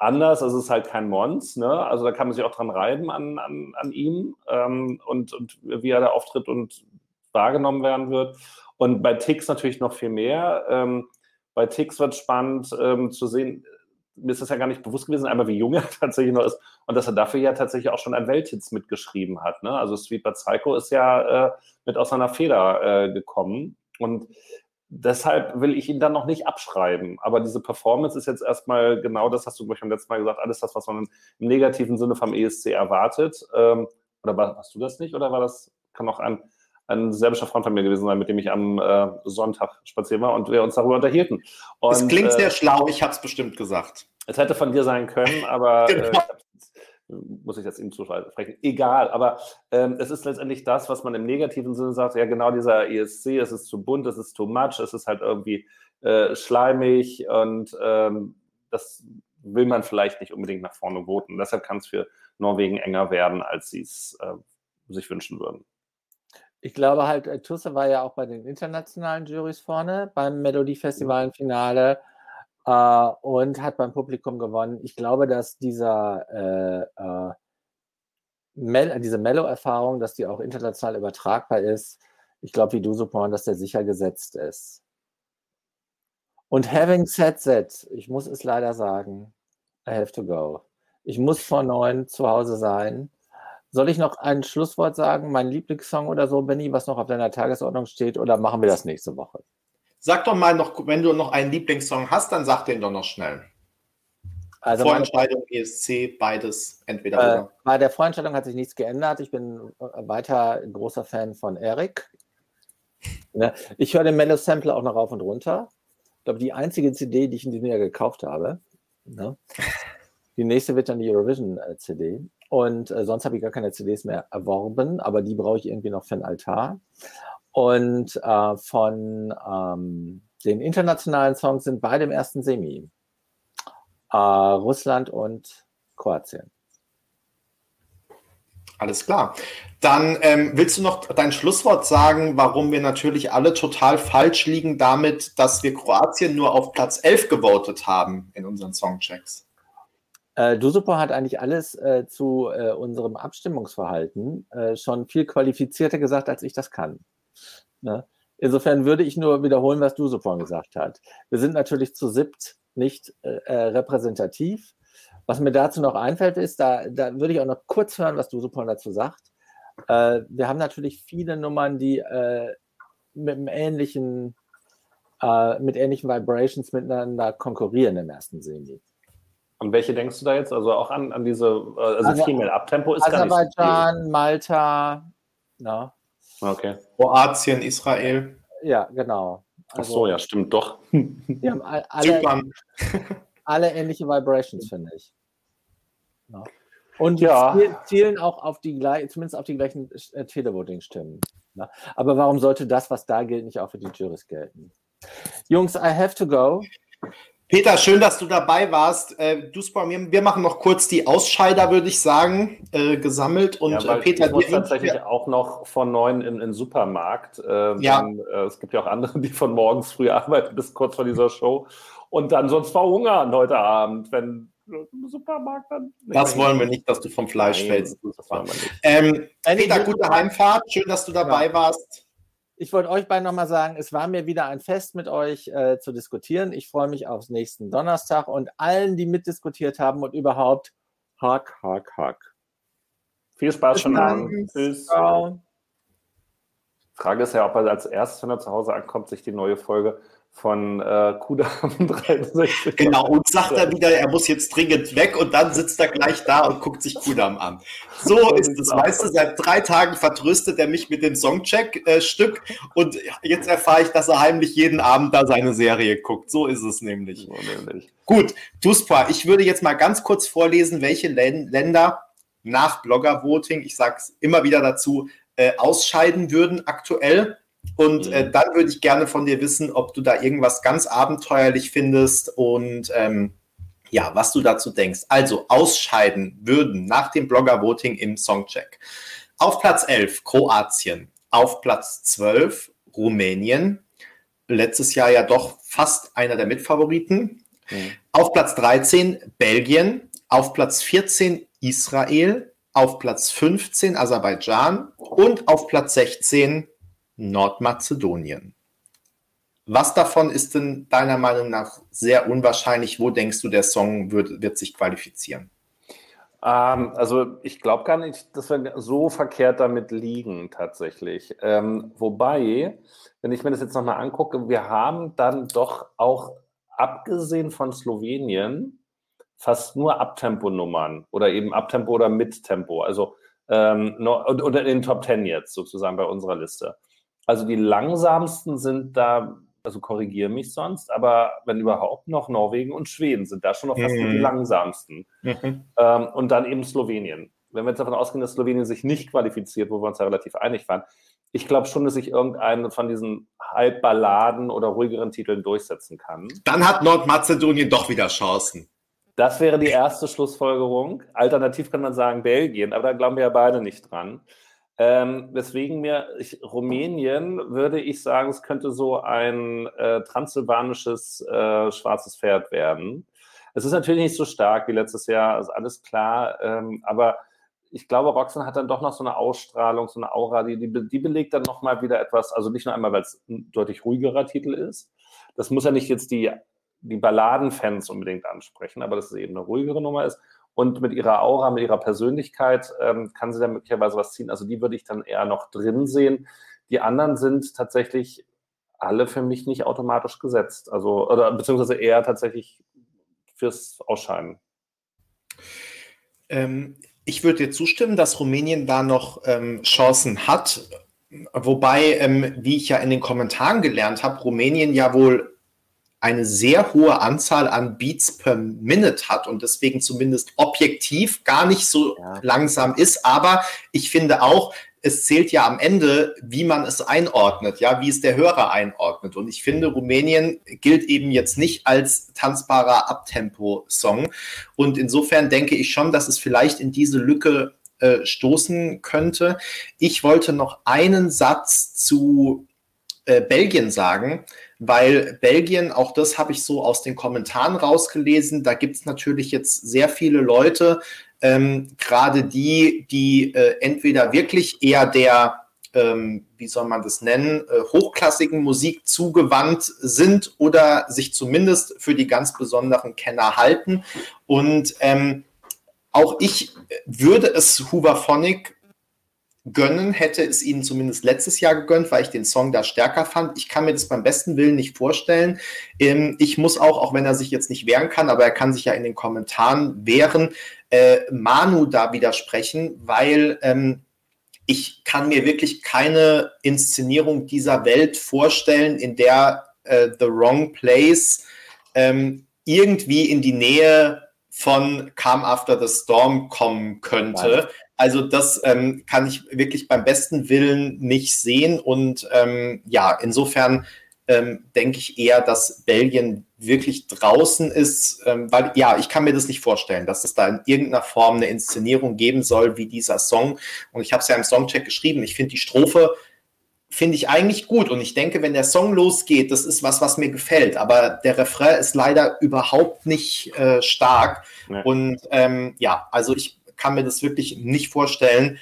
anders, also es ist halt kein Mons, ne? also da kann man sich auch dran reiben an, an, an ihm ähm, und, und wie er da auftritt und wahrgenommen werden wird. Und bei Tix natürlich noch viel mehr. Ähm, bei Tix wird spannend ähm, zu sehen, mir ist das ja gar nicht bewusst gewesen, einmal wie jung er tatsächlich noch ist und dass er dafür ja tatsächlich auch schon ein Welthits mitgeschrieben hat. Ne? Also Sweet But Psycho ist ja äh, mit aus seiner Feder äh, gekommen und deshalb will ich ihn dann noch nicht abschreiben. Aber diese Performance ist jetzt erstmal genau das, hast du beim letzten Mal gesagt, alles das, was man im negativen Sinne vom ESC erwartet. Ähm, oder war, hast du das nicht? Oder war das, kann auch ein ein serbischer Freund von mir gewesen sein, mit dem ich am äh, Sonntag spazieren war und wir uns darüber unterhielten. Und, es klingt äh, sehr schlau, ich habe es bestimmt gesagt. Es hätte von dir sein können, aber äh, genau. äh, muss ich jetzt ihm zusprechen. Egal, aber ähm, es ist letztendlich das, was man im negativen Sinne sagt, ja genau dieser ESC, es ist zu bunt, es ist too much, es ist halt irgendwie äh, schleimig und ähm, das will man vielleicht nicht unbedingt nach vorne voten. Deshalb kann es für Norwegen enger werden, als sie es äh, sich wünschen würden. Ich glaube halt, äh, Tusse war ja auch bei den internationalen Jurys vorne beim Melodiefestival-Finale äh, und hat beim Publikum gewonnen. Ich glaube, dass dieser, äh, äh, Mel diese Mellow-Erfahrung, dass die auch international übertragbar ist, ich glaube, wie du so dass der sicher gesetzt ist. Und having said that, ich muss es leider sagen, I have to go. Ich muss vor neun zu Hause sein. Soll ich noch ein Schlusswort sagen, mein Lieblingssong oder so, Benny, was noch auf deiner Tagesordnung steht, oder machen wir das nächste Woche? Sag doch mal noch, wenn du noch einen Lieblingssong hast, dann sag den doch noch schnell. Also Vorentscheidung, ESC, beides, entweder äh, oder. Bei der Vorentscheidung hat sich nichts geändert. Ich bin weiter großer Fan von Eric. Ja, ich höre den Mellow Sample auch noch rauf und runter. Ich glaube, die einzige CD, die ich in diesem Jahr gekauft habe. Ja. Die nächste wird dann die Eurovision-CD. Und äh, sonst habe ich gar keine CDs mehr erworben, aber die brauche ich irgendwie noch für den Altar. Und äh, von ähm, den internationalen Songs sind beide im ersten Semi. Äh, Russland und Kroatien. Alles klar. Dann ähm, willst du noch dein Schlusswort sagen, warum wir natürlich alle total falsch liegen damit, dass wir Kroatien nur auf Platz 11 gewotet haben in unseren Songchecks? Äh, Dusupo hat eigentlich alles äh, zu äh, unserem Abstimmungsverhalten äh, schon viel qualifizierter gesagt, als ich das kann. Ne? Insofern würde ich nur wiederholen, was Dusupon gesagt hat. Wir sind natürlich zu siebt nicht äh, äh, repräsentativ. Was mir dazu noch einfällt, ist, da, da würde ich auch noch kurz hören, was Dusupon dazu sagt. wir haben natürlich viele Nummern, die mit einem ähnlichen, mit ähnlichen Vibrations miteinander konkurrieren im ersten Semi. Und welche denkst du da jetzt? Also auch an, an diese, äh, also, also Female Abtempo ist Aserbaidschan, gar nicht so Malta, na. Okay. Kroatien, Israel. Ja, genau. Also, Ach so, ja, stimmt doch. Die haben alle, alle ähnliche Vibrations, finde ich. Ja. Und ja. zielen auch auf die gleichen, zumindest auf die gleichen äh, Televoting-Stimmen. Aber warum sollte das, was da gilt, nicht auch für die Juries gelten? Jungs, I have to go. Peter, schön, dass du dabei warst. Äh, du wir, wir machen noch kurz die Ausscheider, würde ich sagen, äh, gesammelt. Und ja, äh, Peter, ich muss tatsächlich ja. auch noch von neun in den Supermarkt. Äh, ja. Dann, äh, es gibt ja auch andere, die von morgens früh arbeiten bis kurz vor dieser Show und dann sonst verhungern heute Abend, wenn im Supermarkt dann. Das wollen wir nicht, dass du vom Fleisch Nein, fällst. Ähm, Peter, gute Heimfahrt. Schön, dass du dabei ja. warst. Ich wollte euch beiden nochmal sagen, es war mir wieder ein Fest, mit euch äh, zu diskutieren. Ich freue mich aufs nächsten Donnerstag und allen, die mitdiskutiert haben und überhaupt, hack, hack, hack. Viel Spaß Bis schon an. Tschüss. Ciao. Frage ist ja, ob er als erstes, wenn er zu Hause ankommt, sich die neue Folge von äh, Kudam 63. Genau, und sagt er wieder, er muss jetzt dringend weg und dann sitzt er gleich da und guckt sich Kudam an. So ist es. Weißt du, seit drei Tagen vertröstet er mich mit dem Songcheck-Stück äh, und jetzt erfahre ich, dass er heimlich jeden Abend da seine Serie guckt. So ist es nämlich. So nämlich. Gut, Tuspa, ich würde jetzt mal ganz kurz vorlesen, welche Länder nach Blogger-Voting, ich sage es immer wieder dazu, äh, ausscheiden würden aktuell. Und äh, mhm. dann würde ich gerne von dir wissen, ob du da irgendwas ganz abenteuerlich findest und ähm, ja, was du dazu denkst. Also ausscheiden würden nach dem Blogger-Voting im Songcheck. Auf Platz 11 Kroatien, auf Platz 12 Rumänien, letztes Jahr ja doch fast einer der Mitfavoriten. Mhm. Auf Platz 13 Belgien, auf Platz 14 Israel, auf Platz 15 Aserbaidschan und auf Platz 16 Nordmazedonien. Was davon ist denn deiner Meinung nach sehr unwahrscheinlich? Wo denkst du, der Song wird, wird sich qualifizieren? Ähm, also ich glaube gar nicht, dass wir so verkehrt damit liegen tatsächlich. Ähm, wobei, wenn ich mir das jetzt nochmal angucke, wir haben dann doch auch abgesehen von Slowenien fast nur Abtempo-Nummern oder eben Abtempo oder Mittempo. Also ähm, oder in den Top Ten jetzt sozusagen bei unserer Liste. Also die langsamsten sind da, also korrigiere mich sonst, aber wenn überhaupt noch Norwegen und Schweden sind da schon noch fast mhm. die langsamsten. Mhm. Ähm, und dann eben Slowenien. Wenn wir jetzt davon ausgehen, dass Slowenien sich nicht qualifiziert, wo wir uns ja relativ einig waren, ich glaube schon, dass sich irgendeine von diesen Halbballaden oder ruhigeren Titeln durchsetzen kann. Dann hat Nordmazedonien doch wieder Chancen. Das wäre die erste Schlussfolgerung. Alternativ kann man sagen Belgien, aber da glauben wir ja beide nicht dran. Ähm, weswegen mir ich, Rumänien würde ich sagen, es könnte so ein äh, transsilvanisches äh, schwarzes Pferd werden. Es ist natürlich nicht so stark wie letztes Jahr, ist alles klar, ähm, aber ich glaube, Roxanne hat dann doch noch so eine Ausstrahlung, so eine Aura, die, die, die belegt dann nochmal wieder etwas, also nicht nur einmal, weil es ein deutlich ruhigerer Titel ist. Das muss ja nicht jetzt die, die Balladenfans unbedingt ansprechen, aber dass es eben eine ruhigere Nummer ist. Und mit ihrer Aura, mit ihrer Persönlichkeit ähm, kann sie dann möglicherweise was ziehen. Also die würde ich dann eher noch drin sehen. Die anderen sind tatsächlich alle für mich nicht automatisch gesetzt. Also, oder beziehungsweise eher tatsächlich fürs Ausscheiden. Ähm, ich würde dir zustimmen, dass Rumänien da noch ähm, Chancen hat. Wobei, ähm, wie ich ja in den Kommentaren gelernt habe, Rumänien ja wohl eine sehr hohe Anzahl an Beats per Minute hat und deswegen zumindest objektiv gar nicht so ja. langsam ist. Aber ich finde auch, es zählt ja am Ende, wie man es einordnet, ja, wie es der Hörer einordnet. Und ich finde, Rumänien gilt eben jetzt nicht als tanzbarer Abtempo-Song. Und insofern denke ich schon, dass es vielleicht in diese Lücke äh, stoßen könnte. Ich wollte noch einen Satz zu äh, Belgien sagen weil Belgien, auch das habe ich so aus den Kommentaren rausgelesen, da gibt es natürlich jetzt sehr viele Leute, ähm, gerade die, die äh, entweder wirklich eher der, ähm, wie soll man das nennen, äh, hochklassigen Musik zugewandt sind oder sich zumindest für die ganz besonderen Kenner halten. Und ähm, auch ich würde es Hooverphonic gönnen, hätte es ihnen zumindest letztes Jahr gegönnt, weil ich den Song da stärker fand. Ich kann mir das beim besten Willen nicht vorstellen. Ähm, ich muss auch, auch wenn er sich jetzt nicht wehren kann, aber er kann sich ja in den Kommentaren wehren, äh, Manu da widersprechen, weil ähm, ich kann mir wirklich keine Inszenierung dieser Welt vorstellen, in der äh, The Wrong Place ähm, irgendwie in die Nähe von Come After the Storm kommen könnte. Nein. Also das ähm, kann ich wirklich beim besten Willen nicht sehen. Und ähm, ja, insofern ähm, denke ich eher, dass Belgien wirklich draußen ist, ähm, weil ja, ich kann mir das nicht vorstellen, dass es da in irgendeiner Form eine Inszenierung geben soll wie dieser Song. Und ich habe es ja im Songcheck geschrieben. Ich finde die Strophe finde ich eigentlich gut und ich denke, wenn der Song losgeht, das ist was, was mir gefällt. Aber der Refrain ist leider überhaupt nicht äh, stark. Nee. Und ähm, ja, also ich kann mir das wirklich nicht vorstellen.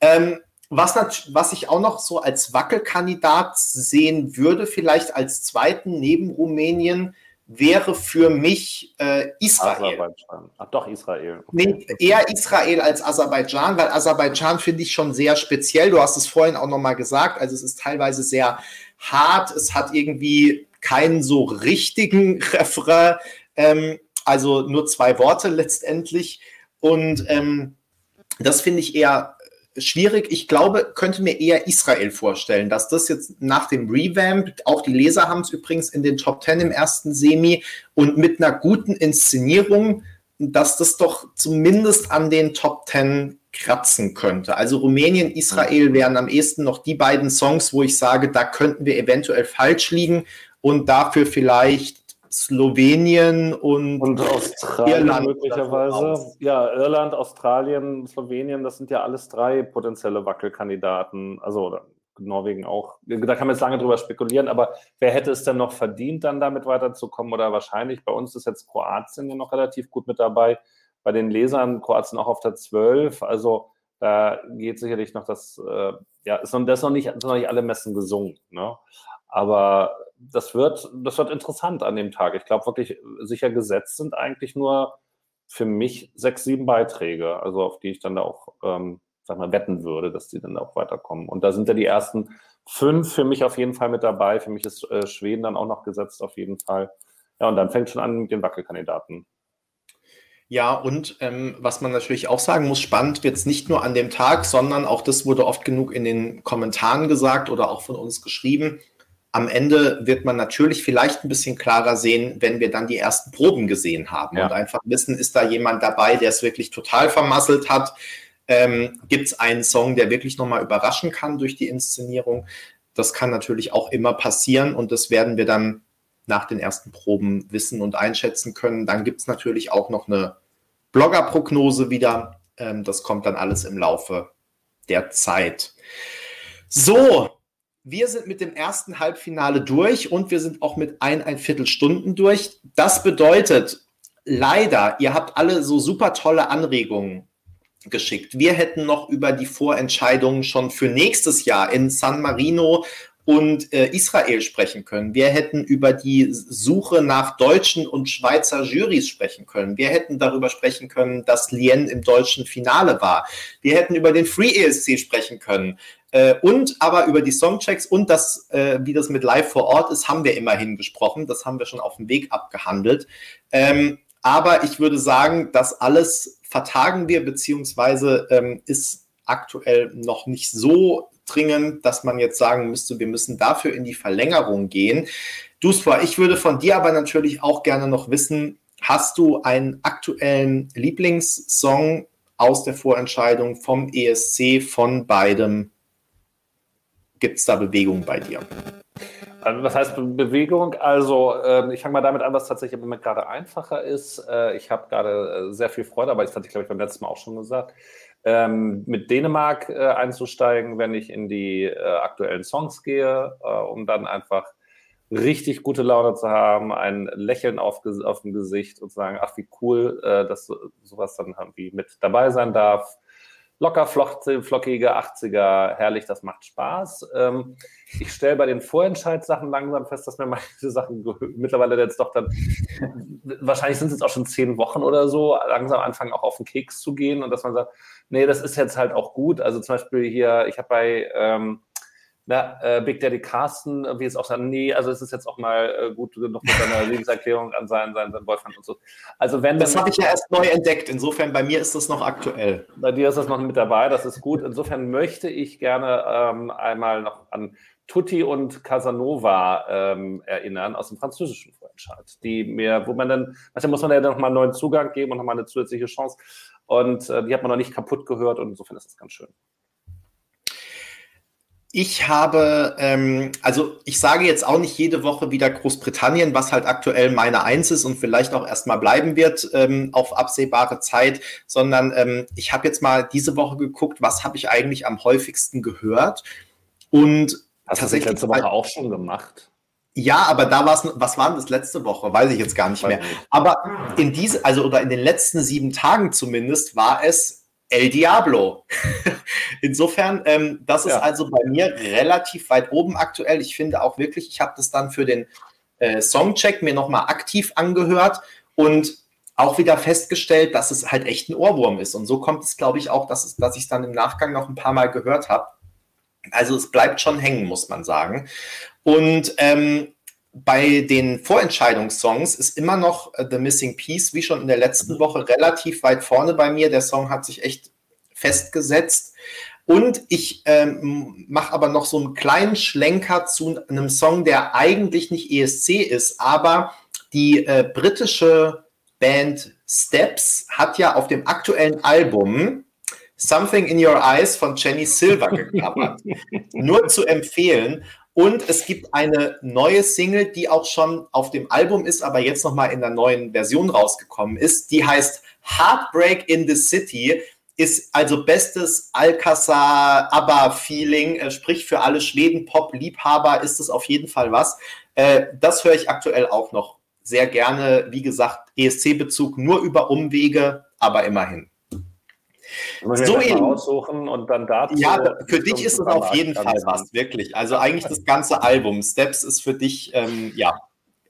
Ähm, was, was ich auch noch so als Wackelkandidat sehen würde, vielleicht als zweiten neben Rumänien, wäre für mich äh, Israel. Aserbaidschan. Ach doch, Israel. Okay. Nee, eher Israel als Aserbaidschan, weil Aserbaidschan finde ich schon sehr speziell. Du hast es vorhin auch nochmal gesagt. Also es ist teilweise sehr hart. Es hat irgendwie keinen so richtigen Refrain. Ähm, also nur zwei Worte letztendlich. Und ähm, das finde ich eher schwierig. Ich glaube, könnte mir eher Israel vorstellen, dass das jetzt nach dem Revamp, auch die Leser haben es übrigens in den Top Ten im ersten Semi und mit einer guten Inszenierung, dass das doch zumindest an den Top Ten kratzen könnte. Also Rumänien, Israel wären am ehesten noch die beiden Songs, wo ich sage, da könnten wir eventuell falsch liegen und dafür vielleicht Slowenien und, und Australien Irland möglicherweise. Ja, Irland, Australien, Slowenien, das sind ja alles drei potenzielle Wackelkandidaten. Also Norwegen auch. Da kann man jetzt lange drüber spekulieren, aber wer hätte es denn noch verdient, dann damit weiterzukommen? Oder wahrscheinlich bei uns ist jetzt Kroatien ja noch relativ gut mit dabei. Bei den Lesern Kroatien auch auf der 12. Also da geht sicherlich noch das, äh, ja, ist noch, das ist noch nicht, sind noch nicht alle Messen gesungen. Ne? Aber das wird, das wird interessant an dem Tag. Ich glaube wirklich, sicher gesetzt sind eigentlich nur für mich sechs, sieben Beiträge, also auf die ich dann da auch, ähm, sag mal, wetten würde, dass die dann auch weiterkommen. Und da sind ja die ersten fünf für mich auf jeden Fall mit dabei. Für mich ist äh, Schweden dann auch noch gesetzt, auf jeden Fall. Ja, und dann fängt schon an mit den Wackelkandidaten. Ja, und ähm, was man natürlich auch sagen muss, spannend wird es nicht nur an dem Tag, sondern auch das wurde oft genug in den Kommentaren gesagt oder auch von uns geschrieben am Ende wird man natürlich vielleicht ein bisschen klarer sehen, wenn wir dann die ersten Proben gesehen haben ja. und einfach wissen, ist da jemand dabei, der es wirklich total vermasselt hat. Ähm, Gibt es einen Song, der wirklich nochmal überraschen kann durch die Inszenierung? Das kann natürlich auch immer passieren und das werden wir dann nach den ersten Proben wissen und einschätzen können. Dann gibt es natürlich auch noch eine Blogger-Prognose wieder. Ähm, das kommt dann alles im Laufe der Zeit. So, wir sind mit dem ersten Halbfinale durch und wir sind auch mit ein, ein Viertelstunden durch. Das bedeutet, leider, ihr habt alle so super tolle Anregungen geschickt. Wir hätten noch über die Vorentscheidungen schon für nächstes Jahr in San Marino und äh, Israel sprechen können. Wir hätten über die Suche nach deutschen und Schweizer Jurys sprechen können. Wir hätten darüber sprechen können, dass Lien im deutschen Finale war. Wir hätten über den Free ESC sprechen können. Äh, und aber über die Songchecks und das, äh, wie das mit Live vor Ort ist, haben wir immerhin gesprochen. Das haben wir schon auf dem Weg abgehandelt. Ähm, aber ich würde sagen, das alles vertagen wir, beziehungsweise ähm, ist aktuell noch nicht so dringend, dass man jetzt sagen müsste, wir müssen dafür in die Verlängerung gehen. Duspa, ich würde von dir aber natürlich auch gerne noch wissen, hast du einen aktuellen Lieblingssong aus der Vorentscheidung vom ESC von beidem? Gibt es da Bewegung bei dir? Also, was heißt Bewegung? Also, äh, ich fange mal damit an, was tatsächlich im Moment gerade einfacher ist. Äh, ich habe gerade äh, sehr viel Freude, aber das hatte ich, glaube ich, beim letzten Mal auch schon gesagt ähm, mit Dänemark äh, einzusteigen, wenn ich in die äh, aktuellen Songs gehe, äh, um dann einfach richtig gute Laune zu haben, ein Lächeln auf, auf dem Gesicht und sagen, ach wie cool, dass so, sowas dann irgendwie mit dabei sein darf locker flockige 80er, herrlich, das macht Spaß. Ähm, ich stelle bei den Vorentscheidssachen langsam fest, dass mir manche Sachen mittlerweile jetzt doch dann, wahrscheinlich sind es jetzt auch schon zehn Wochen oder so, langsam anfangen auch auf den Keks zu gehen und dass man sagt, nee, das ist jetzt halt auch gut. Also zum Beispiel hier, ich habe bei ähm, na, äh, Big Daddy Carsten, wie es auch sagt, nee, also es ist jetzt auch mal äh, gut noch mit seiner Liebeserklärung an seinen, seinen, seinen Boyfriend und so. Also wenn das habe ich ja erst neu entdeckt. Insofern bei mir ist das noch aktuell. Bei dir ist das noch mit dabei, das ist gut. Insofern möchte ich gerne ähm, einmal noch an Tutti und Casanova ähm, erinnern aus dem französischen Vorentscheid, die mir, wo man dann, manchmal muss man ja noch mal einen neuen Zugang geben und noch mal eine zusätzliche Chance. Und äh, die hat man noch nicht kaputt gehört und insofern ist das ganz schön. Ich habe, ähm, also ich sage jetzt auch nicht jede Woche wieder Großbritannien, was halt aktuell meine Eins ist und vielleicht auch erstmal bleiben wird ähm, auf absehbare Zeit, sondern ähm, ich habe jetzt mal diese Woche geguckt, was habe ich eigentlich am häufigsten gehört und Hast tatsächlich du das letzte Woche auch schon gemacht? Ja, aber da war es, was war denn das letzte Woche? Weiß ich jetzt gar nicht mehr. Aber in diese, also oder in den letzten sieben Tagen zumindest war es El Diablo. Insofern, ähm, das ist ja. also bei mir relativ weit oben aktuell. Ich finde auch wirklich, ich habe das dann für den äh, Songcheck mir nochmal aktiv angehört und auch wieder festgestellt, dass es halt echt ein Ohrwurm ist. Und so kommt es, glaube ich, auch, dass, es, dass ich es dann im Nachgang noch ein paar Mal gehört habe. Also es bleibt schon hängen, muss man sagen. Und ähm, bei den Vorentscheidungssongs ist immer noch uh, The Missing Piece, wie schon in der letzten mhm. Woche, relativ weit vorne bei mir. Der Song hat sich echt festgesetzt. Und ich ähm, mache aber noch so einen kleinen Schlenker zu einem Song, der eigentlich nicht ESC ist, aber die äh, britische Band Steps hat ja auf dem aktuellen Album Something in Your Eyes von Jenny Silver gecovert. Nur zu empfehlen. Und es gibt eine neue Single, die auch schon auf dem Album ist, aber jetzt nochmal in der neuen Version rausgekommen ist. Die heißt Heartbreak in the City. Ist also bestes Alcazar-ABBA-Feeling. Äh, sprich, für alle Schweden-Pop-Liebhaber ist es auf jeden Fall was. Äh, das höre ich aktuell auch noch sehr gerne. Wie gesagt, ESC-Bezug nur über Umwege, aber immerhin. So eben. Aussuchen und dann dazu. Ja, für dich ist es auf jeden Fall was, wirklich. Also eigentlich das ganze Album. Steps ist für dich, ähm, ja,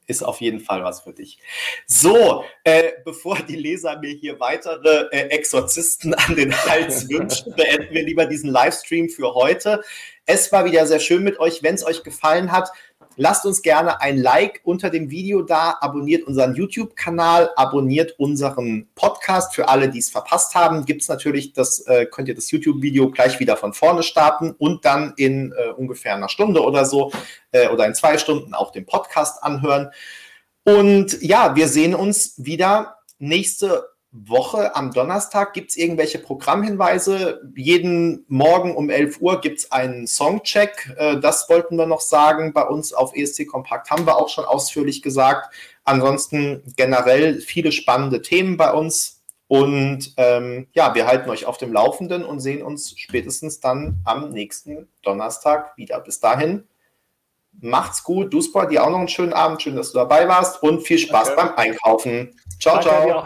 ist auf jeden Fall was für dich. So, äh, bevor die Leser mir hier weitere äh, Exorzisten an den Hals wünschen, beenden wir lieber diesen Livestream für heute. Es war wieder sehr schön mit euch. Wenn es euch gefallen hat, Lasst uns gerne ein Like unter dem Video da, abonniert unseren YouTube-Kanal, abonniert unseren Podcast. Für alle, die es verpasst haben, gibt es natürlich das, äh, könnt ihr das YouTube-Video gleich wieder von vorne starten und dann in äh, ungefähr einer Stunde oder so äh, oder in zwei Stunden auch den Podcast anhören. Und ja, wir sehen uns wieder nächste Woche am Donnerstag gibt es irgendwelche Programmhinweise. Jeden Morgen um 11 Uhr gibt es einen Songcheck. Äh, das wollten wir noch sagen. Bei uns auf ESC Kompakt haben wir auch schon ausführlich gesagt. Ansonsten generell viele spannende Themen bei uns. Und ähm, ja, wir halten euch auf dem Laufenden und sehen uns spätestens dann am nächsten Donnerstag wieder. Bis dahin, macht's gut. Duspa, dir auch noch einen schönen Abend. Schön, dass du dabei warst und viel Spaß Danke. beim Einkaufen. Ciao, Danke, ciao.